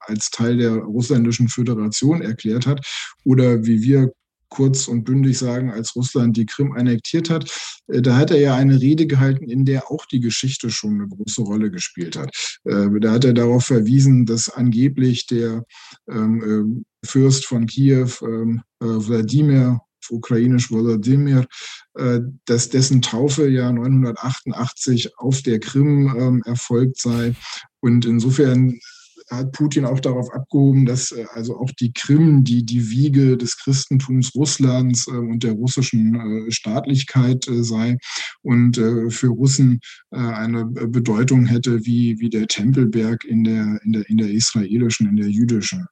als Teil der russländischen Föderation erklärt hat oder wie wir kurz und bündig sagen, als Russland die Krim annektiert hat. Äh, da hat er ja eine Rede gehalten, in der auch die Geschichte schon eine große Rolle gespielt hat. Äh, da hat er darauf verwiesen, dass angeblich der ähm, äh, Fürst von Kiew, ähm, Wladimir, ukrainisch Volodymyr, dass dessen Taufe ja 988 auf der Krim ähm, erfolgt sei. Und insofern hat Putin auch darauf abgehoben, dass äh, also auch die Krim, die die Wiege des Christentums Russlands äh, und der russischen äh, Staatlichkeit sei und für Russen eine Bedeutung hätte wie, wie der Tempelberg in der, in der, in der israelischen, in der jüdischen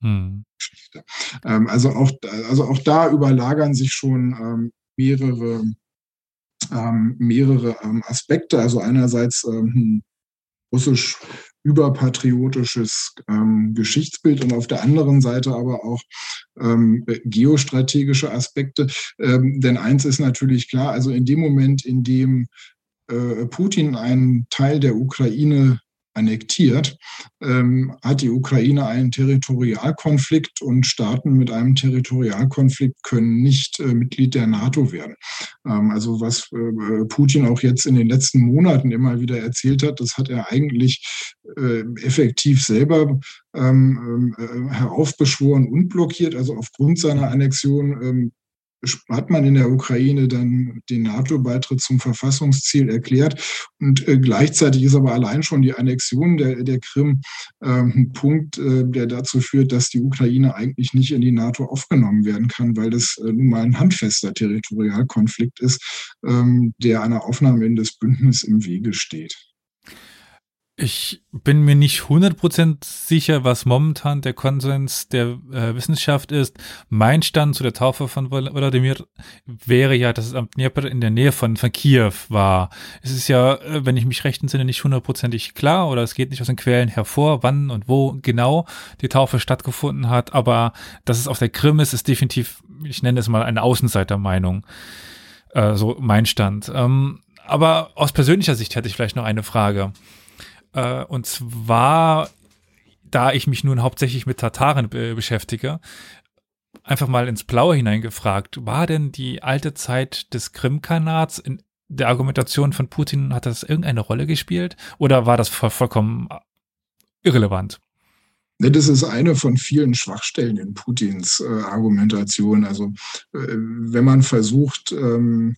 hm. Geschichte. Ähm, also, auch, also auch da überlagern sich schon ähm, mehrere, ähm, mehrere Aspekte. Also einerseits hm, russisch überpatriotisches ähm, Geschichtsbild und auf der anderen Seite aber auch ähm, geostrategische Aspekte. Ähm, denn eins ist natürlich klar, also in dem Moment, in dem äh, Putin einen Teil der Ukraine annektiert, ähm, hat die Ukraine einen Territorialkonflikt und Staaten mit einem Territorialkonflikt können nicht äh, Mitglied der NATO werden. Ähm, also was äh, Putin auch jetzt in den letzten Monaten immer wieder erzählt hat, das hat er eigentlich äh, effektiv selber ähm, äh, heraufbeschworen und blockiert. Also aufgrund seiner Annexion ähm, hat man in der Ukraine dann den NATO-Beitritt zum Verfassungsziel erklärt. Und äh, gleichzeitig ist aber allein schon die Annexion der, der Krim äh, ein Punkt, äh, der dazu führt, dass die Ukraine eigentlich nicht in die NATO aufgenommen werden kann, weil das äh, nun mal ein handfester Territorialkonflikt ist, ähm, der einer Aufnahme in das Bündnis im Wege steht. Ich bin mir nicht 100% sicher, was momentan der Konsens der äh, Wissenschaft ist. Mein Stand zu der Taufe von Wladimir wäre ja, dass es am Dnieper in der Nähe von, von Kiew war. Es ist ja, äh, wenn ich mich recht entsinne, nicht hundertprozentig klar oder es geht nicht aus den Quellen hervor, wann und wo genau die Taufe stattgefunden hat. Aber dass es auf der Krim ist, ist definitiv, ich nenne es mal eine Außenseitermeinung. Äh, so mein Stand. Ähm, aber aus persönlicher Sicht hätte ich vielleicht noch eine Frage. Äh, und zwar, da ich mich nun hauptsächlich mit Tataren be beschäftige, einfach mal ins Blaue hineingefragt, war denn die alte Zeit des Krimkanats in der Argumentation von Putin, hat das irgendeine Rolle gespielt oder war das voll, vollkommen irrelevant? Das ist eine von vielen Schwachstellen in Putins äh, Argumentation. Also äh, wenn man versucht, ähm,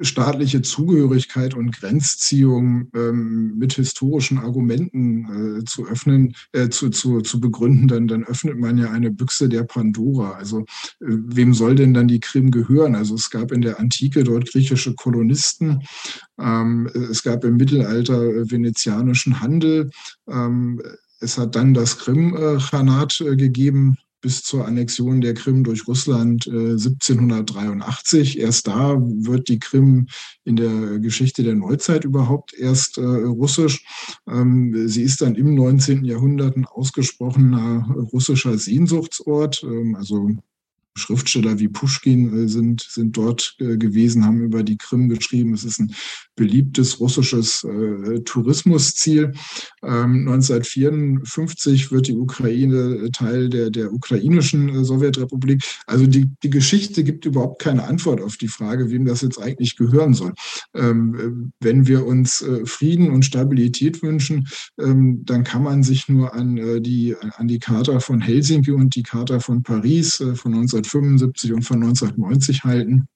staatliche Zugehörigkeit und Grenzziehung ähm, mit historischen Argumenten äh, zu öffnen, äh, zu, zu, zu begründen, dann, dann öffnet man ja eine Büchse der Pandora. Also äh, wem soll denn dann die Krim gehören? Also es gab in der Antike dort griechische Kolonisten, ähm, es gab im Mittelalter äh, venezianischen Handel, ähm, es hat dann das Krim-Khanat äh, gegeben, bis zur Annexion der Krim durch Russland äh, 1783. Erst da wird die Krim in der Geschichte der Neuzeit überhaupt erst äh, russisch. Ähm, sie ist dann im 19. Jahrhundert ein ausgesprochener russischer Sehnsuchtsort. Ähm, also Schriftsteller wie Pushkin äh, sind, sind dort äh, gewesen, haben über die Krim geschrieben. Es ist ein beliebtes russisches äh, Tourismusziel. Ähm, 1954 wird die Ukraine Teil der, der ukrainischen Sowjetrepublik. Also die, die Geschichte gibt überhaupt keine Antwort auf die Frage, wem das jetzt eigentlich gehören soll. Ähm, wenn wir uns Frieden und Stabilität wünschen, ähm, dann kann man sich nur an, die, an die Charta von Helsinki und die Charta von Paris von 19 1975 und von 1990 halten.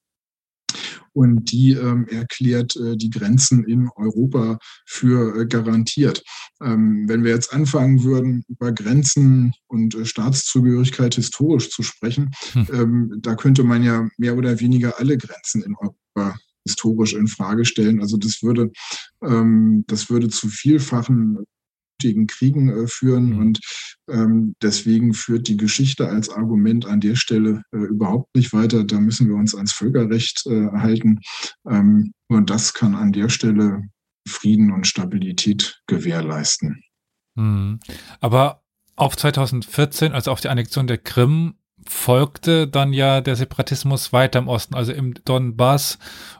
Und die ähm, erklärt äh, die Grenzen in Europa für äh, garantiert. Ähm, wenn wir jetzt anfangen würden, über Grenzen und äh, Staatszugehörigkeit historisch zu sprechen, hm. ähm, da könnte man ja mehr oder weniger alle Grenzen in Europa historisch in Frage stellen. Also das würde, ähm, das würde zu vielfachen blutigen Kriegen äh, führen. Mhm. Und ähm, deswegen führt die Geschichte als Argument an der Stelle äh, überhaupt nicht weiter. Da müssen wir uns ans Völkerrecht äh, halten. Ähm, und das kann an der Stelle Frieden und Stabilität gewährleisten. Hm. Aber auf 2014, also auf die Annexion der Krim, folgte dann ja der Separatismus weiter im Osten, also im Donbass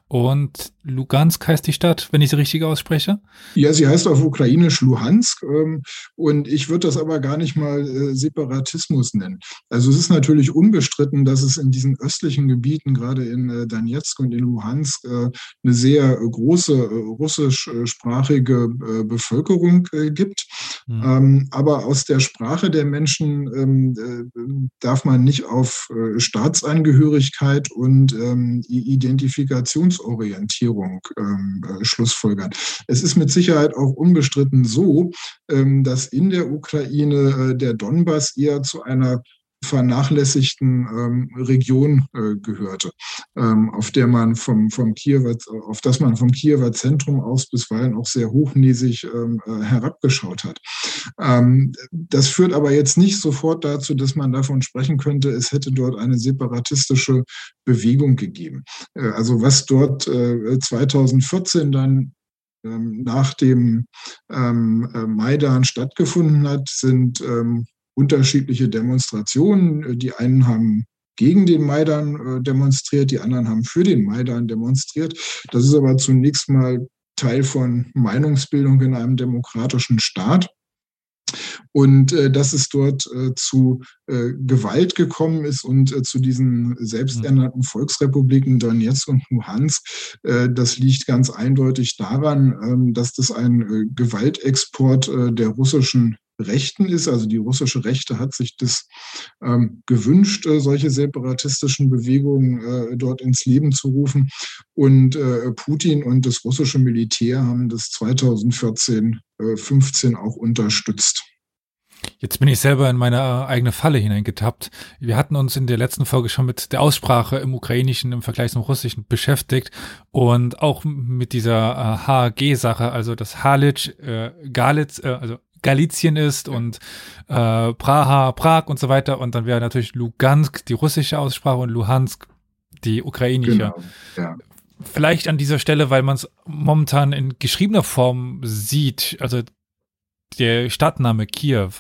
und Lugansk heißt die Stadt, wenn ich sie richtig ausspreche? Ja, sie heißt auf Ukrainisch Luhansk ähm, und ich würde das aber gar nicht mal äh, Separatismus nennen. Also es ist natürlich unbestritten, dass es in diesen östlichen Gebieten, gerade in äh, Donetsk und in Luhansk, äh, eine sehr große russischsprachige Bevölkerung gibt. Mhm. aber aus der Sprache der Menschen ähm, darf man nicht auf Staatsangehörigkeit und ähm, Identifikationsorientierung Regierung ähm, äh, schlussfolgern. Es ist mit Sicherheit auch unbestritten so, ähm, dass in der Ukraine äh, der Donbass eher zu einer vernachlässigten ähm, Region äh, gehörte, ähm, auf der man vom, vom Kiewer, auf das man vom Kiewer Zentrum aus bisweilen auch sehr hochnäsig ähm, äh, herabgeschaut hat. Ähm, das führt aber jetzt nicht sofort dazu, dass man davon sprechen könnte, es hätte dort eine separatistische Bewegung gegeben. Äh, also was dort äh, 2014 dann ähm, nach dem ähm, äh, Maidan stattgefunden hat, sind ähm, unterschiedliche Demonstrationen. Die einen haben gegen den Maidan äh, demonstriert, die anderen haben für den Maidan demonstriert. Das ist aber zunächst mal Teil von Meinungsbildung in einem demokratischen Staat. Und äh, dass es dort äh, zu äh, Gewalt gekommen ist und äh, zu diesen selbsternannten mhm. Volksrepubliken Donetsk und Luhansk, äh, das liegt ganz eindeutig daran, ähm, dass das ein äh, Gewaltexport äh, der russischen Rechten ist. Also die russische Rechte hat sich das ähm, gewünscht, äh, solche separatistischen Bewegungen äh, dort ins Leben zu rufen. Und äh, Putin und das russische Militär haben das 2014, äh, 15 auch unterstützt. Jetzt bin ich selber in meine eigene Falle hineingetappt. Wir hatten uns in der letzten Folge schon mit der Aussprache im Ukrainischen im Vergleich zum Russischen beschäftigt und auch mit dieser äh, HG-Sache, also das Halic, äh, Galitz, äh, also Galizien ist und äh, Praha, Prag und so weiter. Und dann wäre natürlich Lugansk die russische Aussprache und Luhansk die ukrainische. Genau, ja. Vielleicht an dieser Stelle, weil man es momentan in geschriebener Form sieht, also der Stadtname Kiew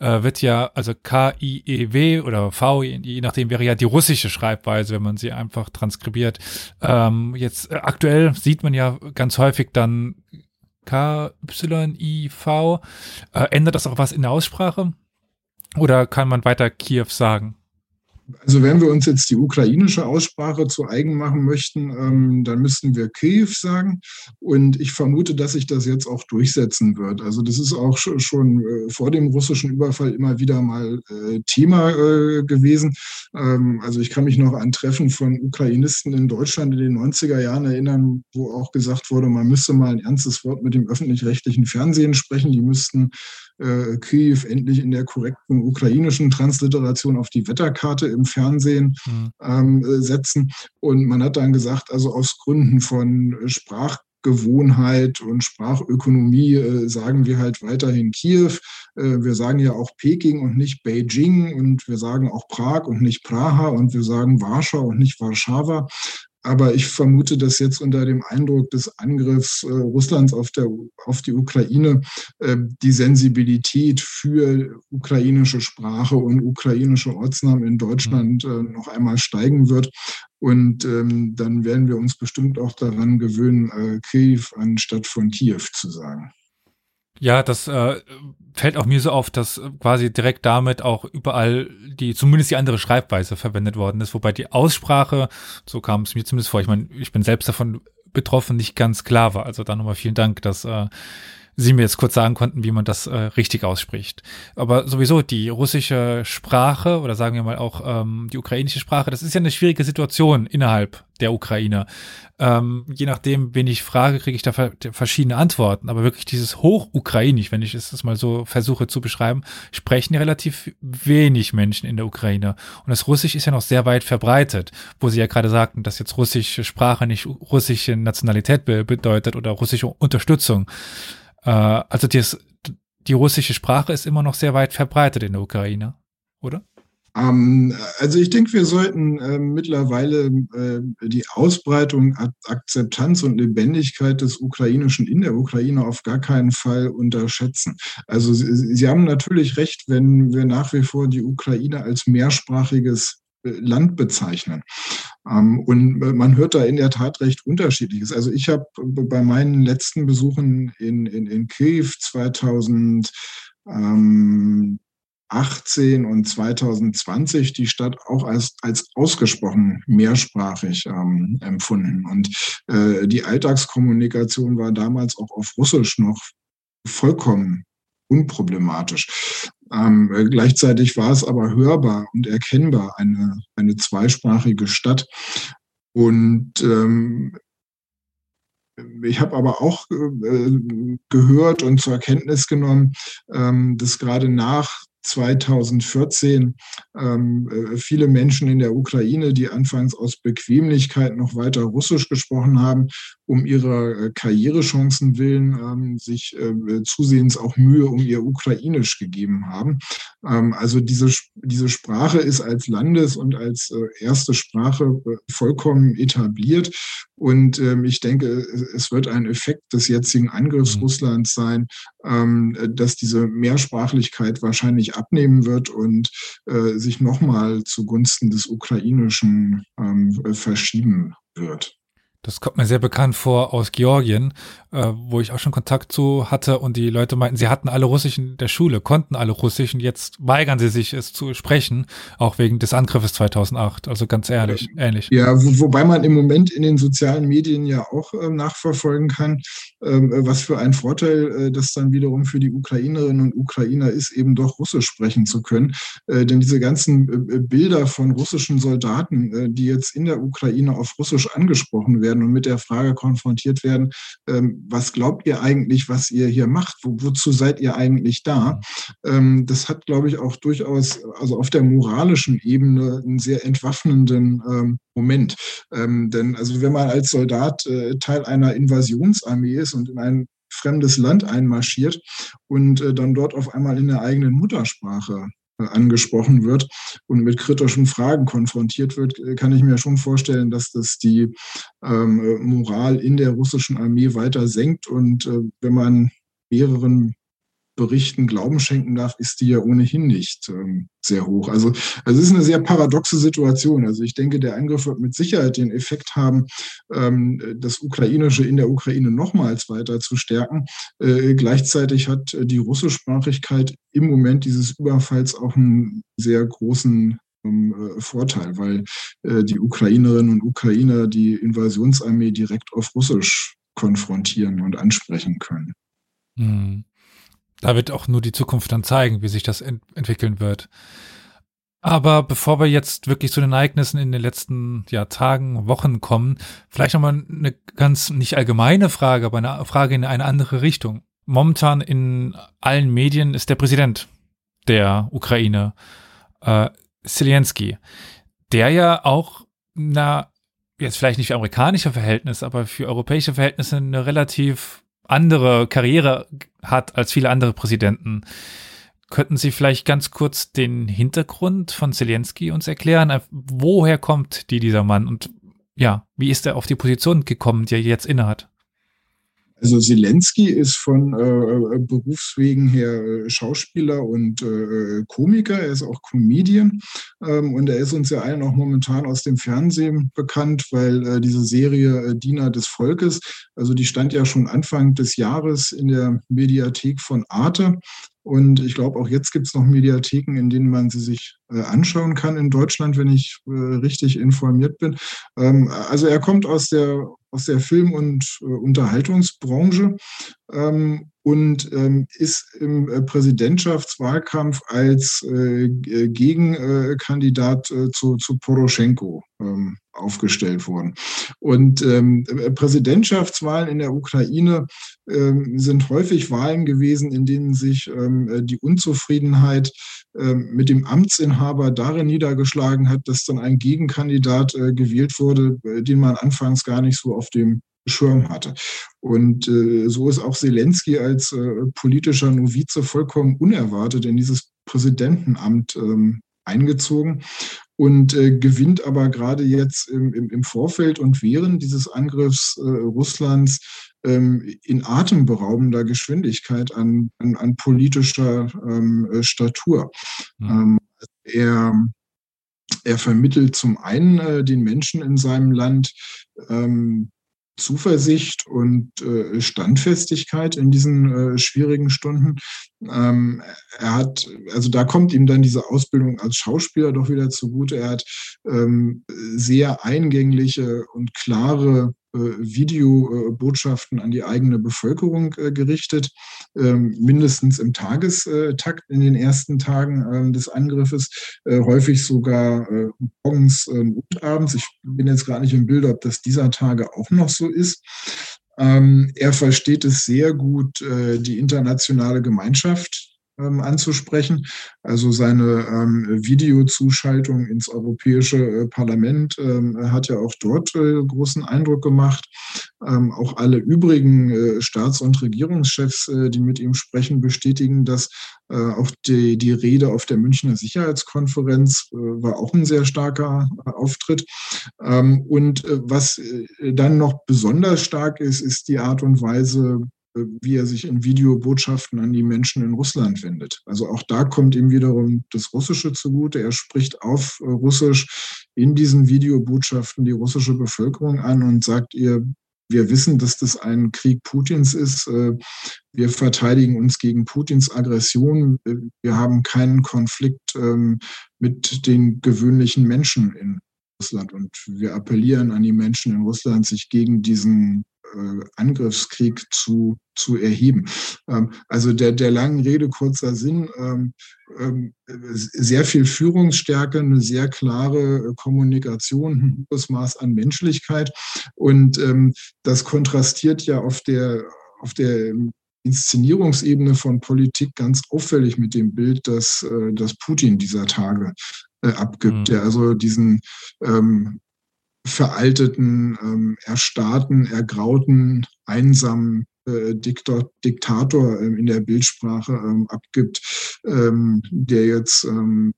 äh, wird ja, also K-I-E-W oder V, je nachdem wäre ja die russische Schreibweise, wenn man sie einfach transkribiert. Ähm, jetzt äh, aktuell sieht man ja ganz häufig dann K-Y-I-V. Äh, ändert das auch was in der Aussprache? Oder kann man weiter Kiew sagen? Also wenn wir uns jetzt die ukrainische Aussprache zu eigen machen möchten, ähm, dann müssten wir Kiew sagen. Und ich vermute, dass sich das jetzt auch durchsetzen wird. Also das ist auch schon äh, vor dem russischen Überfall immer wieder mal äh, Thema äh, gewesen. Ähm, also ich kann mich noch an Treffen von Ukrainisten in Deutschland in den 90er Jahren erinnern, wo auch gesagt wurde, man müsste mal ein ernstes Wort mit dem öffentlich-rechtlichen Fernsehen sprechen. Die müssten äh, Kiew endlich in der korrekten ukrainischen Transliteration auf die Wetterkarte im Fernsehen mhm. ähm, äh, setzen. Und man hat dann gesagt, also aus Gründen von Sprachgewohnheit und Sprachökonomie äh, sagen wir halt weiterhin Kiew. Äh, wir sagen ja auch Peking und nicht Beijing und wir sagen auch Prag und nicht Praha und wir sagen Warschau und nicht Warschau. Aber ich vermute, dass jetzt unter dem Eindruck des Angriffs äh, Russlands auf, der, auf die Ukraine äh, die Sensibilität für ukrainische Sprache und ukrainische Ortsnamen in Deutschland äh, noch einmal steigen wird. Und ähm, dann werden wir uns bestimmt auch daran gewöhnen, äh, Kiew anstatt von Kiew zu sagen. Ja, das äh, fällt auch mir so auf, dass quasi direkt damit auch überall die, zumindest die andere Schreibweise verwendet worden ist, wobei die Aussprache, so kam es mir zumindest vor, ich meine, ich bin selbst davon betroffen, nicht ganz klar war. Also da nochmal vielen Dank, dass äh, Sie mir jetzt kurz sagen konnten, wie man das äh, richtig ausspricht. Aber sowieso die russische Sprache oder sagen wir mal auch ähm, die ukrainische Sprache, das ist ja eine schwierige Situation innerhalb der Ukraine. Ähm, je nachdem, wen ich frage, kriege ich da verschiedene Antworten. Aber wirklich dieses Hochukrainisch, wenn ich es mal so versuche zu beschreiben, sprechen ja relativ wenig Menschen in der Ukraine. Und das Russisch ist ja noch sehr weit verbreitet, wo Sie ja gerade sagten, dass jetzt russische Sprache nicht russische Nationalität be bedeutet oder russische Unterstützung. Äh, also das, die russische Sprache ist immer noch sehr weit verbreitet in der Ukraine, oder? Ähm, also ich denke, wir sollten äh, mittlerweile äh, die Ausbreitung, Akzeptanz und Lebendigkeit des Ukrainischen in der Ukraine auf gar keinen Fall unterschätzen. Also Sie, Sie haben natürlich recht, wenn wir nach wie vor die Ukraine als mehrsprachiges Land bezeichnen. Ähm, und man hört da in der Tat recht unterschiedliches. Also ich habe bei meinen letzten Besuchen in, in, in Kiew 2000 ähm, 2018 und 2020 die Stadt auch als, als ausgesprochen mehrsprachig ähm, empfunden. Und äh, die Alltagskommunikation war damals auch auf Russisch noch vollkommen unproblematisch. Ähm, gleichzeitig war es aber hörbar und erkennbar eine, eine zweisprachige Stadt. Und ähm, ich habe aber auch äh, gehört und zur Kenntnis genommen, ähm, dass gerade nach 2014 ähm, äh, viele Menschen in der Ukraine, die anfangs aus Bequemlichkeit noch weiter Russisch gesprochen haben, um ihrer äh, Karrierechancen willen ähm, sich äh, zusehends auch Mühe um ihr Ukrainisch gegeben haben. Ähm, also diese, diese Sprache ist als Landes- und als äh, erste Sprache äh, vollkommen etabliert. Und ähm, ich denke, es wird ein Effekt des jetzigen Angriffs mhm. Russlands sein, dass diese Mehrsprachlichkeit wahrscheinlich abnehmen wird und äh, sich nochmal zugunsten des Ukrainischen ähm, verschieben wird. Das kommt mir sehr bekannt vor aus Georgien, äh, wo ich auch schon Kontakt zu hatte und die Leute meinten, sie hatten alle Russisch in der Schule, konnten alle Russisch und jetzt weigern sie sich, es zu sprechen, auch wegen des Angriffes 2008. Also ganz ehrlich, ja, ähnlich. Ja, wo, wobei man im Moment in den sozialen Medien ja auch äh, nachverfolgen kann, ähm, äh, was für ein Vorteil äh, das dann wiederum für die Ukrainerinnen und Ukrainer ist, eben doch Russisch sprechen zu können. Äh, denn diese ganzen äh, Bilder von russischen Soldaten, die jetzt in der Ukraine auf Russisch angesprochen werden, und mit der Frage konfrontiert werden, ähm, was glaubt ihr eigentlich, was ihr hier macht? Wo, wozu seid ihr eigentlich da? Ähm, das hat, glaube ich, auch durchaus, also auf der moralischen Ebene, einen sehr entwaffnenden ähm, Moment. Ähm, denn also wenn man als Soldat äh, Teil einer Invasionsarmee ist und in ein fremdes Land einmarschiert und äh, dann dort auf einmal in der eigenen Muttersprache angesprochen wird und mit kritischen Fragen konfrontiert wird, kann ich mir schon vorstellen, dass das die ähm, Moral in der russischen Armee weiter senkt. Und äh, wenn man mehreren Berichten Glauben schenken darf, ist die ja ohnehin nicht ähm, sehr hoch. Also, also es ist eine sehr paradoxe Situation. Also ich denke, der Angriff wird mit Sicherheit den Effekt haben, ähm, das Ukrainische in der Ukraine nochmals weiter zu stärken. Äh, gleichzeitig hat die Russischsprachigkeit im Moment dieses Überfalls auch einen sehr großen ähm, äh, Vorteil, weil äh, die Ukrainerinnen und Ukrainer die Invasionsarmee direkt auf Russisch konfrontieren und ansprechen können. Hm. Da wird auch nur die Zukunft dann zeigen, wie sich das ent entwickeln wird. Aber bevor wir jetzt wirklich zu den Ereignissen in den letzten ja, Tagen, Wochen kommen, vielleicht nochmal eine ganz nicht allgemeine Frage, aber eine Frage in eine andere Richtung. Momentan in allen Medien ist der Präsident der Ukraine, äh, Zelensky, der ja auch, na, jetzt vielleicht nicht für amerikanische Verhältnisse, aber für europäische Verhältnisse eine relativ andere Karriere hat als viele andere Präsidenten. Könnten Sie vielleicht ganz kurz den Hintergrund von Zelensky uns erklären? Woher kommt die, dieser Mann und ja, wie ist er auf die Position gekommen, die er jetzt innehat? Also Zelensky ist von äh, äh, Berufswegen her äh, Schauspieler und äh, Komiker, er ist auch Comedian. Ähm, und er ist uns ja allen auch momentan aus dem Fernsehen bekannt, weil äh, diese Serie äh, Diener des Volkes, also die stand ja schon Anfang des Jahres in der Mediathek von Arte. Und ich glaube, auch jetzt gibt es noch Mediatheken, in denen man sie sich äh, anschauen kann in Deutschland, wenn ich äh, richtig informiert bin. Ähm, also er kommt aus der, aus der Film- und äh, Unterhaltungsbranche ähm, und ähm, ist im äh, Präsidentschaftswahlkampf als äh, Gegenkandidat äh, zu, zu Poroschenko aufgestellt worden. Und ähm, Präsidentschaftswahlen in der Ukraine ähm, sind häufig Wahlen gewesen, in denen sich ähm, die Unzufriedenheit mit dem Amtsinhaber darin niedergeschlagen hat, dass dann ein Gegenkandidat äh, gewählt wurde, äh, den man anfangs gar nicht so auf dem Schirm hatte. Und äh, so ist auch Zelensky als äh, politischer Novize vollkommen unerwartet in dieses Präsidentenamt ähm, eingezogen und äh, gewinnt aber gerade jetzt im, im, im, Vorfeld und während dieses Angriffs äh, Russlands ähm, in atemberaubender Geschwindigkeit an, an, an politischer ähm, äh, Statur. Mhm. Ähm, er, er vermittelt zum einen äh, den Menschen in seinem Land ähm, Zuversicht und äh, Standfestigkeit in diesen äh, schwierigen Stunden. Ähm, er hat, also da kommt ihm dann diese Ausbildung als Schauspieler doch wieder zugute. Er hat ähm, sehr eingängliche und klare Videobotschaften an die eigene Bevölkerung äh, gerichtet, ähm, mindestens im Tagestakt in den ersten Tagen ähm, des Angriffes, äh, häufig sogar morgens ähm, und abends. Ich bin jetzt gar nicht im Bild, ob das dieser Tage auch noch so ist. er versteht es sehr gut, die internationale Gemeinschaft ähm, anzusprechen. Also seine ähm, Videozuschaltung ins Europäische äh, Parlament ähm, hat ja auch dort äh, großen Eindruck gemacht. Ähm, auch alle übrigen äh, Staats- und Regierungschefs, äh, die mit ihm sprechen, bestätigen, dass äh, auch die, die Rede auf der Münchner Sicherheitskonferenz äh, war auch ein sehr starker Auftritt. Ähm, und was dann noch besonders stark ist, ist die Art und Weise, wie er sich in Videobotschaften an die Menschen in Russland wendet. Also auch da kommt ihm wiederum das Russische zugute. Er spricht auf äh, Russisch in diesen Videobotschaften die russische Bevölkerung an und sagt ihr, wir wissen, dass das ein Krieg Putins ist. Äh, wir verteidigen uns gegen Putins Aggression. Äh, wir haben keinen Konflikt ähm, mit den gewöhnlichen Menschen in Russland. Und wir appellieren an die Menschen in Russland, sich gegen diesen äh, Angriffskrieg zu, zu erheben. Ähm, also der, der langen Rede kurzer Sinn, ähm, ähm, sehr viel Führungsstärke, eine sehr klare Kommunikation, ein hohes Maß an Menschlichkeit. Und das kontrastiert ja auf der, auf der Inszenierungsebene von Politik ganz auffällig mit dem Bild, das, äh, das Putin dieser Tage äh, abgibt, mhm. der also diesen ähm, veralteten, ähm, erstarrten, ergrauten, einsamen äh, Diktor, Diktator ähm, in der Bildsprache ähm, abgibt, ähm, der jetzt ähm,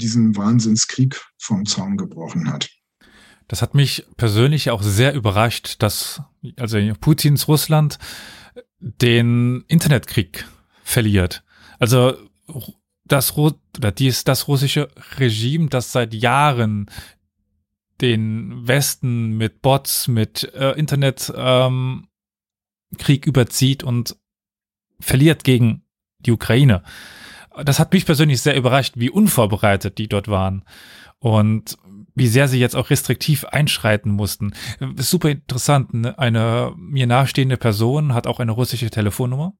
diesen Wahnsinnskrieg vom Zaun gebrochen hat. Das hat mich persönlich auch sehr überrascht, dass also Putins Russland den Internetkrieg verliert. Also das, dies, das russische Regime, das seit Jahren den Westen mit Bots, mit äh, Internetkrieg ähm, überzieht und verliert gegen die Ukraine. Das hat mich persönlich sehr überrascht, wie unvorbereitet die dort waren und wie sehr sie jetzt auch restriktiv einschreiten mussten. Super interessant. Ne? Eine mir nahestehende Person hat auch eine russische Telefonnummer,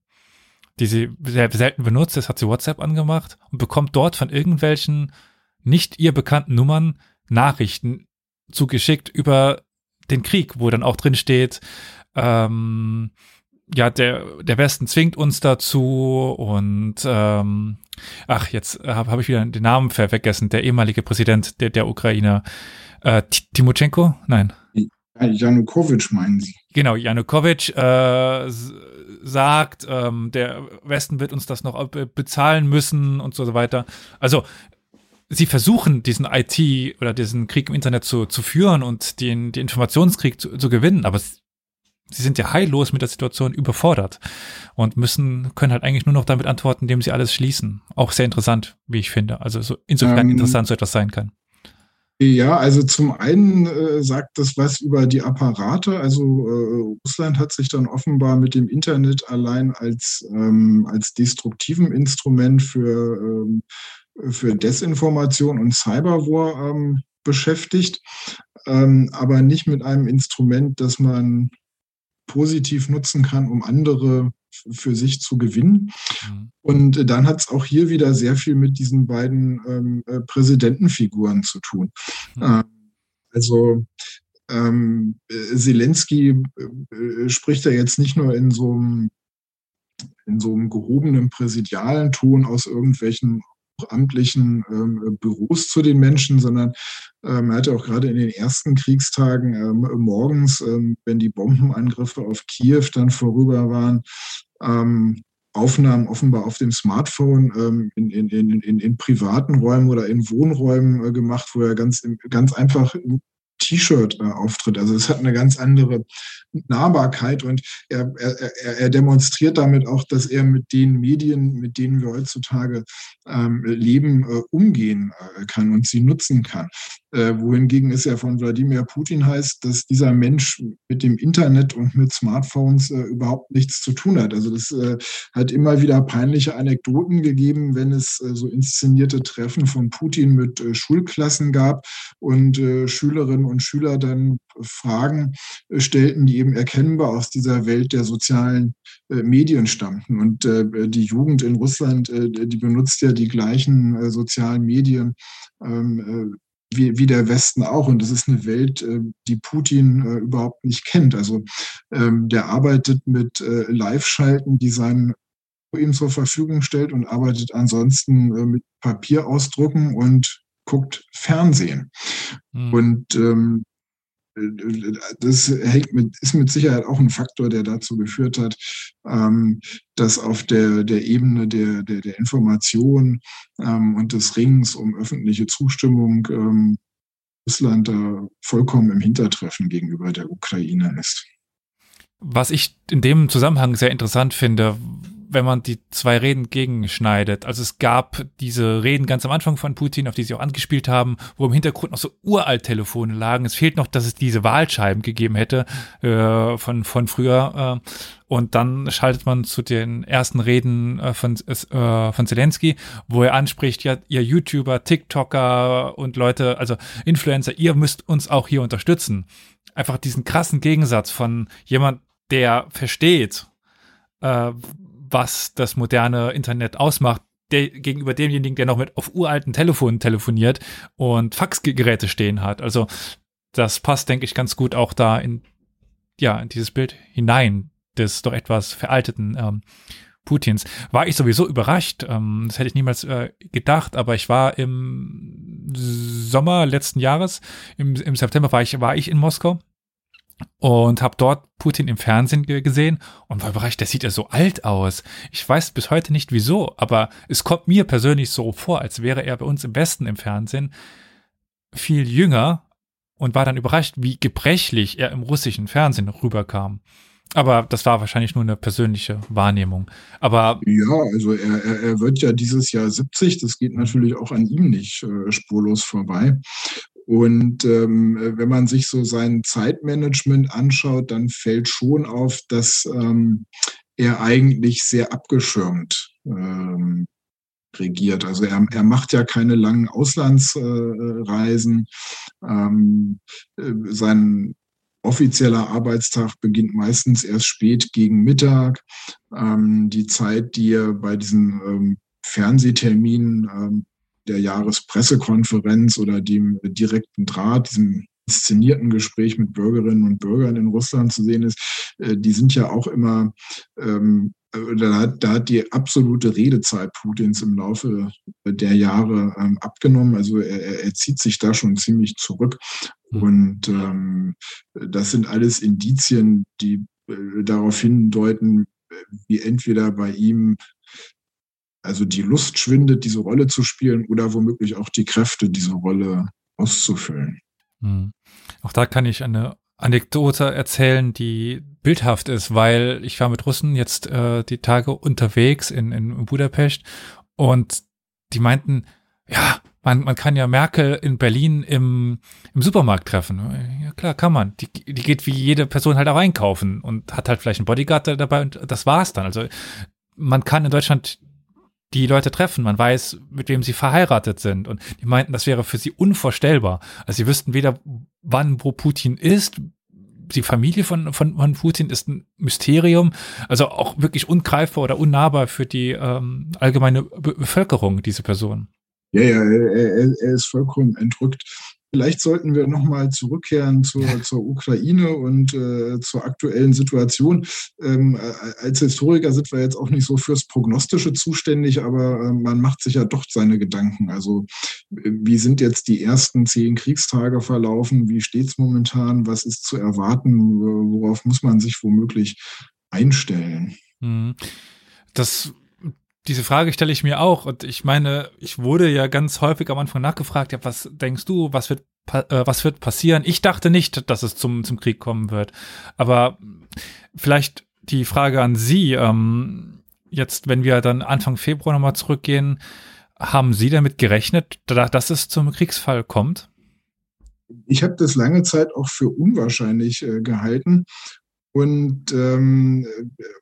die sie sehr selten benutzt. Das hat sie WhatsApp angemacht und bekommt dort von irgendwelchen nicht ihr bekannten Nummern Nachrichten zugeschickt über den Krieg, wo dann auch drin steht, ähm, ja, der, der Westen zwingt uns dazu und ähm, ach, jetzt habe hab ich wieder den Namen vergessen, der ehemalige Präsident der, der Ukraine, äh, Timoschenko? Nein. Janukowitsch meinen Sie? Genau, Janukowitsch äh, sagt, ähm, der Westen wird uns das noch bezahlen müssen und so weiter. Also sie versuchen, diesen IT oder diesen Krieg im Internet zu, zu führen und den, den Informationskrieg zu, zu gewinnen, aber sie sind ja heillos mit der Situation überfordert und müssen, können halt eigentlich nur noch damit antworten, indem sie alles schließen. Auch sehr interessant, wie ich finde. Also so, insofern ähm, interessant so etwas sein kann. Ja, also zum einen äh, sagt das was über die Apparate. Also äh, Russland hat sich dann offenbar mit dem Internet allein als, ähm, als destruktiven Instrument für ähm, für Desinformation und Cyberwar ähm, beschäftigt, ähm, aber nicht mit einem Instrument, das man positiv nutzen kann, um andere für sich zu gewinnen. Mhm. Und dann hat es auch hier wieder sehr viel mit diesen beiden ähm, äh, Präsidentenfiguren zu tun. Mhm. Ähm, also ähm, Zelensky äh, spricht ja jetzt nicht nur in so einem in so einem gehobenen präsidialen Ton aus irgendwelchen amtlichen ähm, Büros zu den Menschen, sondern ähm, er hatte auch gerade in den ersten Kriegstagen ähm, morgens, ähm, wenn die Bombenangriffe auf Kiew dann vorüber waren, ähm, Aufnahmen offenbar auf dem Smartphone ähm, in, in, in, in, privaten Räumen oder in Wohnräumen äh, gemacht, wo er ganz, ganz einfach T-Shirt äh, auftritt. Also es hat eine ganz andere Nahbarkeit und er, er, er demonstriert damit auch, dass er mit den Medien, mit denen wir heutzutage ähm, leben, äh, umgehen äh, kann und sie nutzen kann. Äh, wohingegen es ja von Wladimir Putin heißt, dass dieser Mensch mit dem Internet und mit Smartphones äh, überhaupt nichts zu tun hat. Also das äh, hat immer wieder peinliche Anekdoten gegeben, wenn es äh, so inszenierte Treffen von Putin mit äh, Schulklassen gab und äh, Schülerinnen und Schüler dann Fragen stellten, die eben erkennbar aus dieser Welt der sozialen Medien stammten. Und die Jugend in Russland, die benutzt ja die gleichen sozialen Medien ähm, wie, wie der Westen auch. Und das ist eine Welt, äh, die Putin äh, überhaupt nicht kennt. Also ähm, der arbeitet mit äh, Live-Schalten, die sein ihm zur Verfügung stellt und arbeitet ansonsten mit Papierausdrucken und guckt Fernsehen. Mhm. Und ähm, das hängt mit, ist mit Sicherheit auch ein Faktor, der dazu geführt hat, ähm, dass auf der, der Ebene der, der, der Information ähm, und des Rings um öffentliche Zustimmung ähm, Russland da vollkommen im Hintertreffen gegenüber der Ukraine ist. Was ich in dem Zusammenhang sehr interessant finde, wenn man die zwei Reden gegenschneidet. Also es gab diese Reden ganz am Anfang von Putin, auf die sie auch angespielt haben, wo im Hintergrund noch so uralt Telefone lagen. Es fehlt noch, dass es diese Wahlscheiben gegeben hätte äh, von, von früher. Äh, und dann schaltet man zu den ersten Reden äh, von, äh, von Zelensky, wo er anspricht, ja, ihr YouTuber, TikToker und Leute, also Influencer, ihr müsst uns auch hier unterstützen. Einfach diesen krassen Gegensatz von jemand, der versteht, äh, was das moderne Internet ausmacht, der, gegenüber demjenigen, der noch mit auf uralten Telefonen telefoniert und Faxgeräte stehen hat. Also das passt, denke ich, ganz gut auch da in, ja, in dieses Bild hinein, des doch etwas veralteten ähm, Putins. War ich sowieso überrascht. Ähm, das hätte ich niemals äh, gedacht, aber ich war im Sommer letzten Jahres, im, im September war ich, war ich in Moskau und habe dort Putin im Fernsehen gesehen und war überrascht, der sieht ja so alt aus. Ich weiß bis heute nicht wieso, aber es kommt mir persönlich so vor, als wäre er bei uns im Westen im Fernsehen viel jünger und war dann überrascht, wie gebrechlich er im russischen Fernsehen rüberkam. Aber das war wahrscheinlich nur eine persönliche Wahrnehmung. Aber ja, also er, er, er wird ja dieses Jahr 70. Das geht natürlich auch an ihm nicht äh, spurlos vorbei. Und ähm, wenn man sich so sein Zeitmanagement anschaut, dann fällt schon auf, dass ähm, er eigentlich sehr abgeschirmt ähm, regiert. Also er, er macht ja keine langen Auslandsreisen. Ähm, äh, sein offizieller Arbeitstag beginnt meistens erst spät gegen Mittag. Ähm, die Zeit, die er bei diesen ähm, Fernsehterminen ähm, der Jahrespressekonferenz oder dem direkten Draht, diesem inszenierten Gespräch mit Bürgerinnen und Bürgern in Russland zu sehen ist, äh, die sind ja auch immer, ähm, äh, da, hat, da hat die absolute Redezeit Putins im Laufe der Jahre ähm, abgenommen. Also er, er zieht sich da schon ziemlich zurück. Mhm. Und ähm, das sind alles Indizien, die äh, darauf hindeuten, wie entweder bei ihm also die Lust schwindet, diese Rolle zu spielen oder womöglich auch die Kräfte, diese Rolle auszufüllen. Mhm. Auch da kann ich eine Anekdote erzählen, die bildhaft ist, weil ich war mit Russen jetzt äh, die Tage unterwegs in, in Budapest und die meinten, ja, man, man kann ja Merkel in Berlin im, im Supermarkt treffen. Ja, klar, kann man. Die, die geht wie jede Person halt auch einkaufen und hat halt vielleicht einen Bodyguard dabei und das war's dann. Also man kann in Deutschland die Leute treffen. Man weiß, mit wem sie verheiratet sind. Und die meinten, das wäre für sie unvorstellbar. Also sie wüssten weder, wann, wo Putin ist. Die Familie von, von, von Putin ist ein Mysterium. Also auch wirklich ungreifbar oder unnahbar für die ähm, allgemeine Be Bevölkerung, diese Person. Ja, ja, er, er ist vollkommen entrückt. Vielleicht sollten wir nochmal zurückkehren zur, zur Ukraine und äh, zur aktuellen Situation. Ähm, äh, als Historiker sind wir jetzt auch nicht so fürs Prognostische zuständig, aber äh, man macht sich ja doch seine Gedanken. Also wie sind jetzt die ersten zehn Kriegstage verlaufen? Wie steht es momentan? Was ist zu erwarten? Worauf muss man sich womöglich einstellen? Mhm. das diese Frage stelle ich mir auch und ich meine, ich wurde ja ganz häufig am Anfang nachgefragt, ja, was denkst du, was wird äh, was wird passieren? Ich dachte nicht, dass es zum zum Krieg kommen wird, aber vielleicht die Frage an Sie, ähm, jetzt, wenn wir dann Anfang Februar nochmal zurückgehen, haben Sie damit gerechnet, dass es zum Kriegsfall kommt? Ich habe das lange Zeit auch für unwahrscheinlich äh, gehalten und ähm,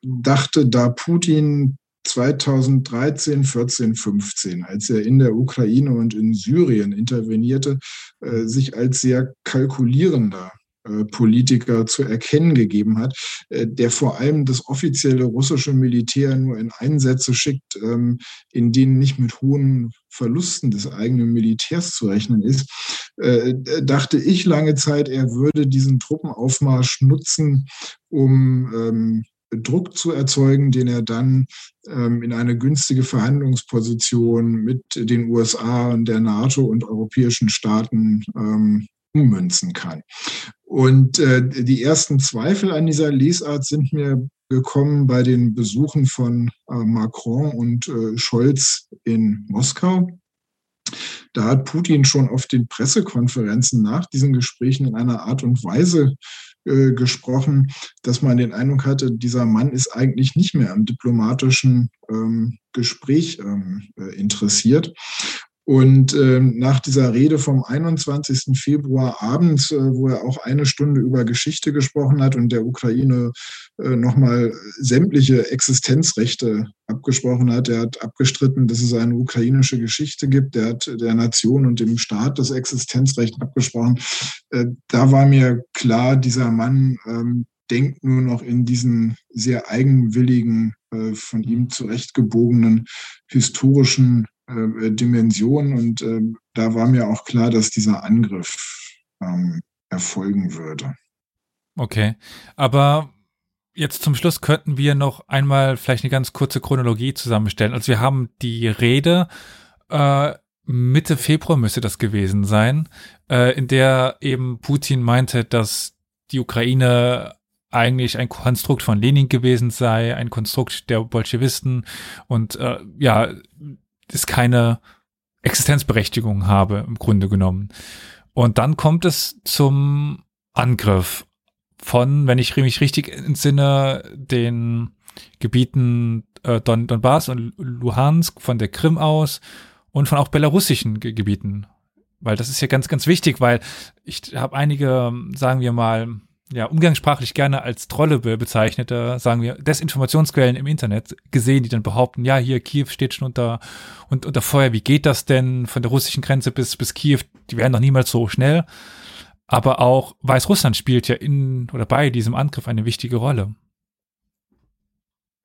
dachte, da Putin 2013, 14, 15, als er in der Ukraine und in Syrien intervenierte, äh, sich als sehr kalkulierender äh, Politiker zu erkennen gegeben hat, äh, der vor allem das offizielle russische Militär nur in Einsätze schickt, ähm, in denen nicht mit hohen Verlusten des eigenen Militärs zu rechnen ist, äh, dachte ich lange Zeit, er würde diesen Truppenaufmarsch nutzen, um ähm, Druck zu erzeugen, den er dann ähm, in eine günstige Verhandlungsposition mit den USA und der NATO und europäischen Staaten ummünzen kann. Und äh, die ersten Zweifel an dieser Lesart sind mir gekommen bei den Besuchen von äh, Macron und äh, Scholz in Moskau. Da hat Putin schon auf den Pressekonferenzen nach diesen Gesprächen in einer Art und Weise äh, gesprochen, dass man den Eindruck hatte, dieser Mann ist eigentlich nicht mehr am diplomatischen ähm, Gespräch ähm, äh, interessiert. Und ähm, nach dieser Rede vom 21. Februar abends, äh, wo er auch eine Stunde über Geschichte gesprochen hat und der Ukraine äh, nochmal sämtliche Existenzrechte abgesprochen hat, er hat abgestritten, dass es eine ukrainische Geschichte gibt, er hat der Nation und dem Staat das Existenzrecht abgesprochen. Äh, da war mir klar, dieser Mann ähm, denkt nur noch in diesen sehr eigenwilligen, äh, von ihm zurechtgebogenen historischen äh, Dimension. Und äh, da war mir auch klar, dass dieser Angriff ähm, erfolgen würde. Okay, aber jetzt zum Schluss könnten wir noch einmal vielleicht eine ganz kurze Chronologie zusammenstellen. Also wir haben die Rede, äh, Mitte Februar müsste das gewesen sein, äh, in der eben Putin meinte, dass die Ukraine eigentlich ein Konstrukt von Lenin gewesen sei, ein Konstrukt der Bolschewisten und äh, ja, es keine Existenzberechtigung habe, im Grunde genommen. Und dann kommt es zum Angriff von, wenn ich mich richtig entsinne, den Gebieten äh, Don, Donbass und Luhansk von der Krim aus und von auch belarussischen Ge Gebieten. Weil das ist ja ganz, ganz wichtig, weil ich habe einige, sagen wir mal, ja, umgangssprachlich gerne als Trolle bezeichnete, sagen wir, Desinformationsquellen im Internet gesehen, die dann behaupten, ja, hier Kiew steht schon unter, und, unter Feuer, wie geht das denn von der russischen Grenze bis, bis Kiew? Die werden doch niemals so schnell. Aber auch Weißrussland spielt ja in oder bei diesem Angriff eine wichtige Rolle.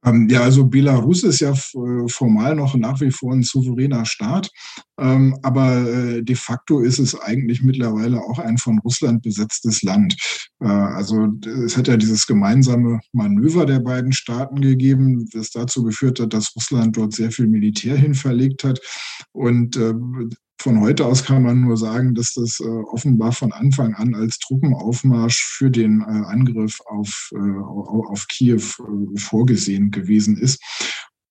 Ähm, ja, also Belarus ist ja äh, formal noch nach wie vor ein souveräner Staat, ähm, aber äh, de facto ist es eigentlich mittlerweile auch ein von Russland besetztes Land. Äh, also es hat ja dieses gemeinsame Manöver der beiden Staaten gegeben, das dazu geführt hat, dass Russland dort sehr viel Militär hin verlegt hat. Und von heute aus kann man nur sagen, dass das äh, offenbar von Anfang an als Truppenaufmarsch für den äh, Angriff auf, äh, auf Kiew vorgesehen gewesen ist.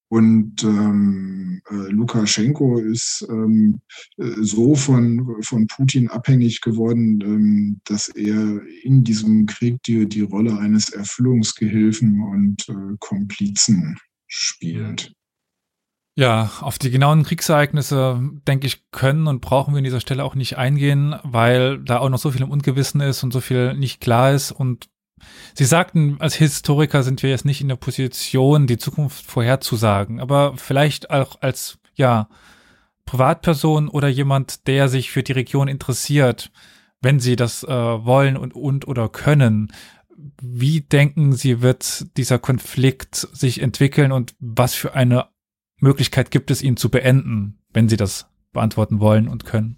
Und ähm, äh, Lukaschenko ist ähm, äh, so von, von Putin abhängig geworden, ähm, dass er in diesem Krieg die, die Rolle eines Erfüllungsgehilfen und äh, Komplizen spielt. Ja, auf die genauen Kriegsereignisse, denke ich, können und brauchen wir an dieser Stelle auch nicht eingehen, weil da auch noch so viel im Ungewissen ist und so viel nicht klar ist. Und Sie sagten, als Historiker sind wir jetzt nicht in der Position, die Zukunft vorherzusagen, aber vielleicht auch als, ja, Privatperson oder jemand, der sich für die Region interessiert, wenn Sie das äh, wollen und, und oder können. Wie denken Sie, wird dieser Konflikt sich entwickeln und was für eine Möglichkeit gibt es, ihn zu beenden, wenn Sie das beantworten wollen und können?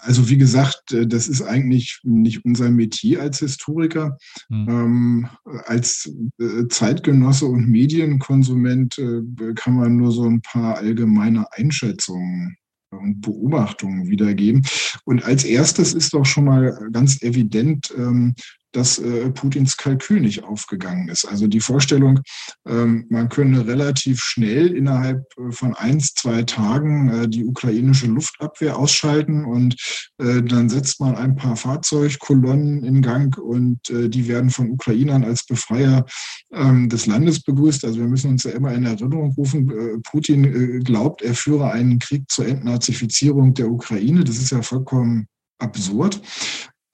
Also wie gesagt, äh, das ist eigentlich nicht unser Metier als Historiker. Hm. Ähm, als äh, Zeitgenosse und Medienkonsument äh, kann man nur so ein paar allgemeine Einschätzungen und Beobachtungen wiedergeben. Und als erstes ist doch schon mal ganz evident, ähm, dass äh, Putins Kalkül nicht aufgegangen ist. Also die Vorstellung, ähm, man könne relativ schnell innerhalb äh, von eins, zwei Tagen äh, die ukrainische Luftabwehr ausschalten und äh, dann setzt man ein paar Fahrzeugkolonnen in Gang und äh, die werden von Ukrainern als Befreier ähm, des Landes begrüßt. Also wir müssen uns ja immer in Erinnerung rufen, äh, Putin glaubt, er führe einen Krieg zur Entnazifizierung der Ukraine. Das ist ja vollkommen absurd.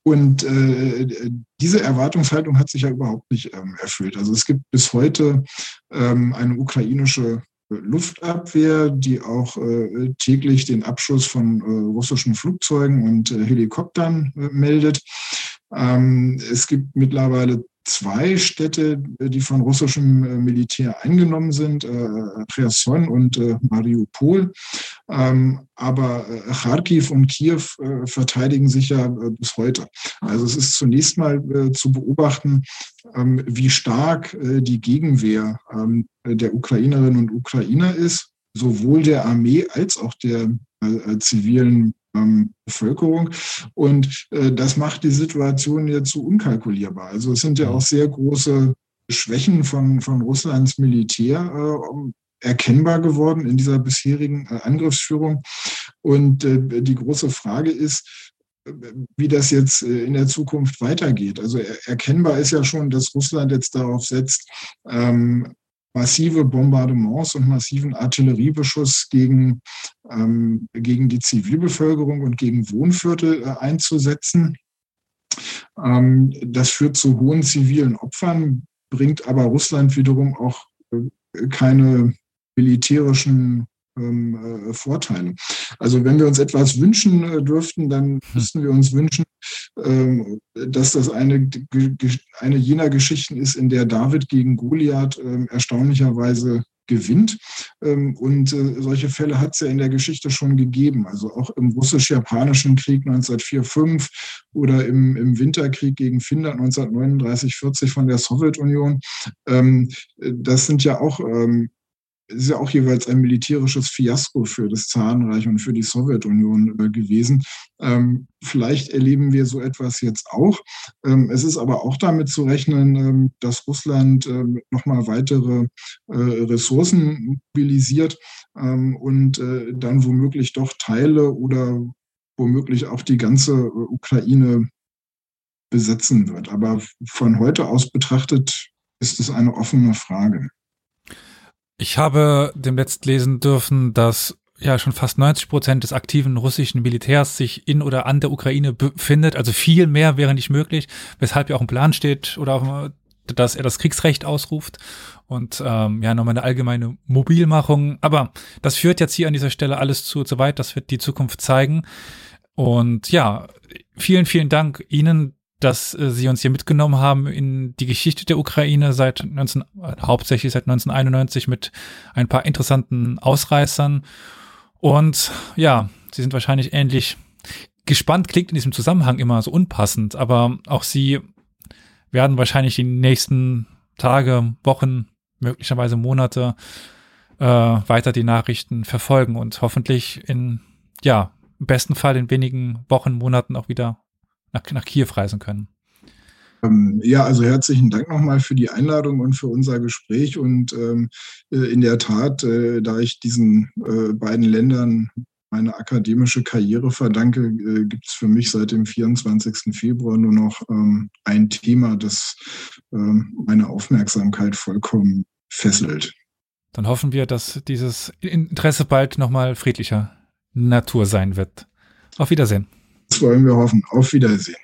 Und äh, diese Erwartungshaltung hat sich ja überhaupt nicht ähm, erfüllt. Also es gibt bis heute ähm, eine ukrainische Luftabwehr, die auch äh, täglich den Abschuss von äh, russischen Flugzeugen und äh, Helikoptern äh, meldet. Ähm, es gibt mittlerweile zwei Städte, äh, die von russischem äh, Militär eingenommen sind, äh, Cherson und Mariupol. Ähm, aber Kharkiv und Kiew verteidigen sich ja bis heute. Also es ist zunächst mal zu beobachten, ähm, wie stark die Gegenwehr ähm, der Ukrainerinnen und Ukrainer ist, sowohl der Armee als auch der zivilen ähm, Bevölkerung. Und äh, das macht die Situation jetzt so unkalkulierbar. Also es sind ja auch sehr große Schwächen von, von Russlands Militär äh, erkennbar geworden in dieser bisherigen äh, Angriffsführung. Und äh, die große Frage ist, äh, wie das jetzt äh, in der Zukunft weitergeht. Also erkennbar ist ja schon, dass Russland jetzt darauf setzt, ähm, massive Bombardements und massiven Artilleriebeschuss gegen, ähm, gegen die Zivilbevölkerung und gegen Wohnviertel äh, einzusetzen. Ähm, das führt zu hohen zivilen Opfern, bringt aber Russland wiederum auch äh, keine militärischen ähm, äh, Vorteile. Also wenn wir uns etwas wünschen äh, dürften, dann hm. müssten wir uns wünschen, ähm, dass das eine, eine jener Geschichten ist, in der David gegen Goliath äh, erstaunlicherweise gewinnt. Ähm, und äh, solche Fälle hat es ja in der Geschichte schon gegeben. Also auch im russisch-japanischen Krieg 1904-5 oder im, im Winterkrieg gegen Finnland 1939-40 von der Sowjetunion. Ähm, das sind ja auch ähm, ist ja auch jeweils ein militärisches Fiasko für das Zarenreich und für die Sowjetunion äh, gewesen. Ähm, vielleicht erleben wir so etwas jetzt auch. Ähm, es ist aber auch damit zu rechnen, ähm, dass Russland ähm, nochmal weitere äh, Ressourcen mobilisiert ähm, und äh, dann womöglich doch Teile oder womöglich auch die ganze äh, Ukraine besetzen wird. Aber von heute aus betrachtet ist es eine offene Frage. Ich habe dem letzt lesen dürfen, dass ja schon fast 90 Prozent des aktiven russischen Militärs sich in oder an der Ukraine befindet. Also viel mehr wäre nicht möglich, weshalb ja auch ein Plan steht oder dass er das Kriegsrecht ausruft und ähm, ja nochmal eine allgemeine Mobilmachung. Aber das führt jetzt hier an dieser Stelle alles zu, zu weit. Das wird die Zukunft zeigen. Und ja, vielen, vielen Dank Ihnen, dass äh, sie uns hier mitgenommen haben in die Geschichte der Ukraine seit 19, äh, hauptsächlich seit 1991 mit ein paar interessanten Ausreißern. Und ja, sie sind wahrscheinlich ähnlich gespannt, klingt in diesem Zusammenhang immer so unpassend, aber auch sie werden wahrscheinlich die nächsten Tage, Wochen, möglicherweise Monate äh, weiter die Nachrichten verfolgen und hoffentlich in, ja, im besten Fall in wenigen Wochen, Monaten auch wieder nach, nach Kiew reisen können. Ähm, ja, also herzlichen Dank nochmal für die Einladung und für unser Gespräch. Und ähm, äh, in der Tat, äh, da ich diesen äh, beiden Ländern meine akademische Karriere verdanke, äh, gibt es für mich seit dem 24. Februar nur noch ähm, ein Thema, das ähm, meine Aufmerksamkeit vollkommen fesselt. Dann hoffen wir, dass dieses Interesse bald nochmal friedlicher Natur sein wird. Auf Wiedersehen. Wollen wir hoffen. Auf Wiedersehen.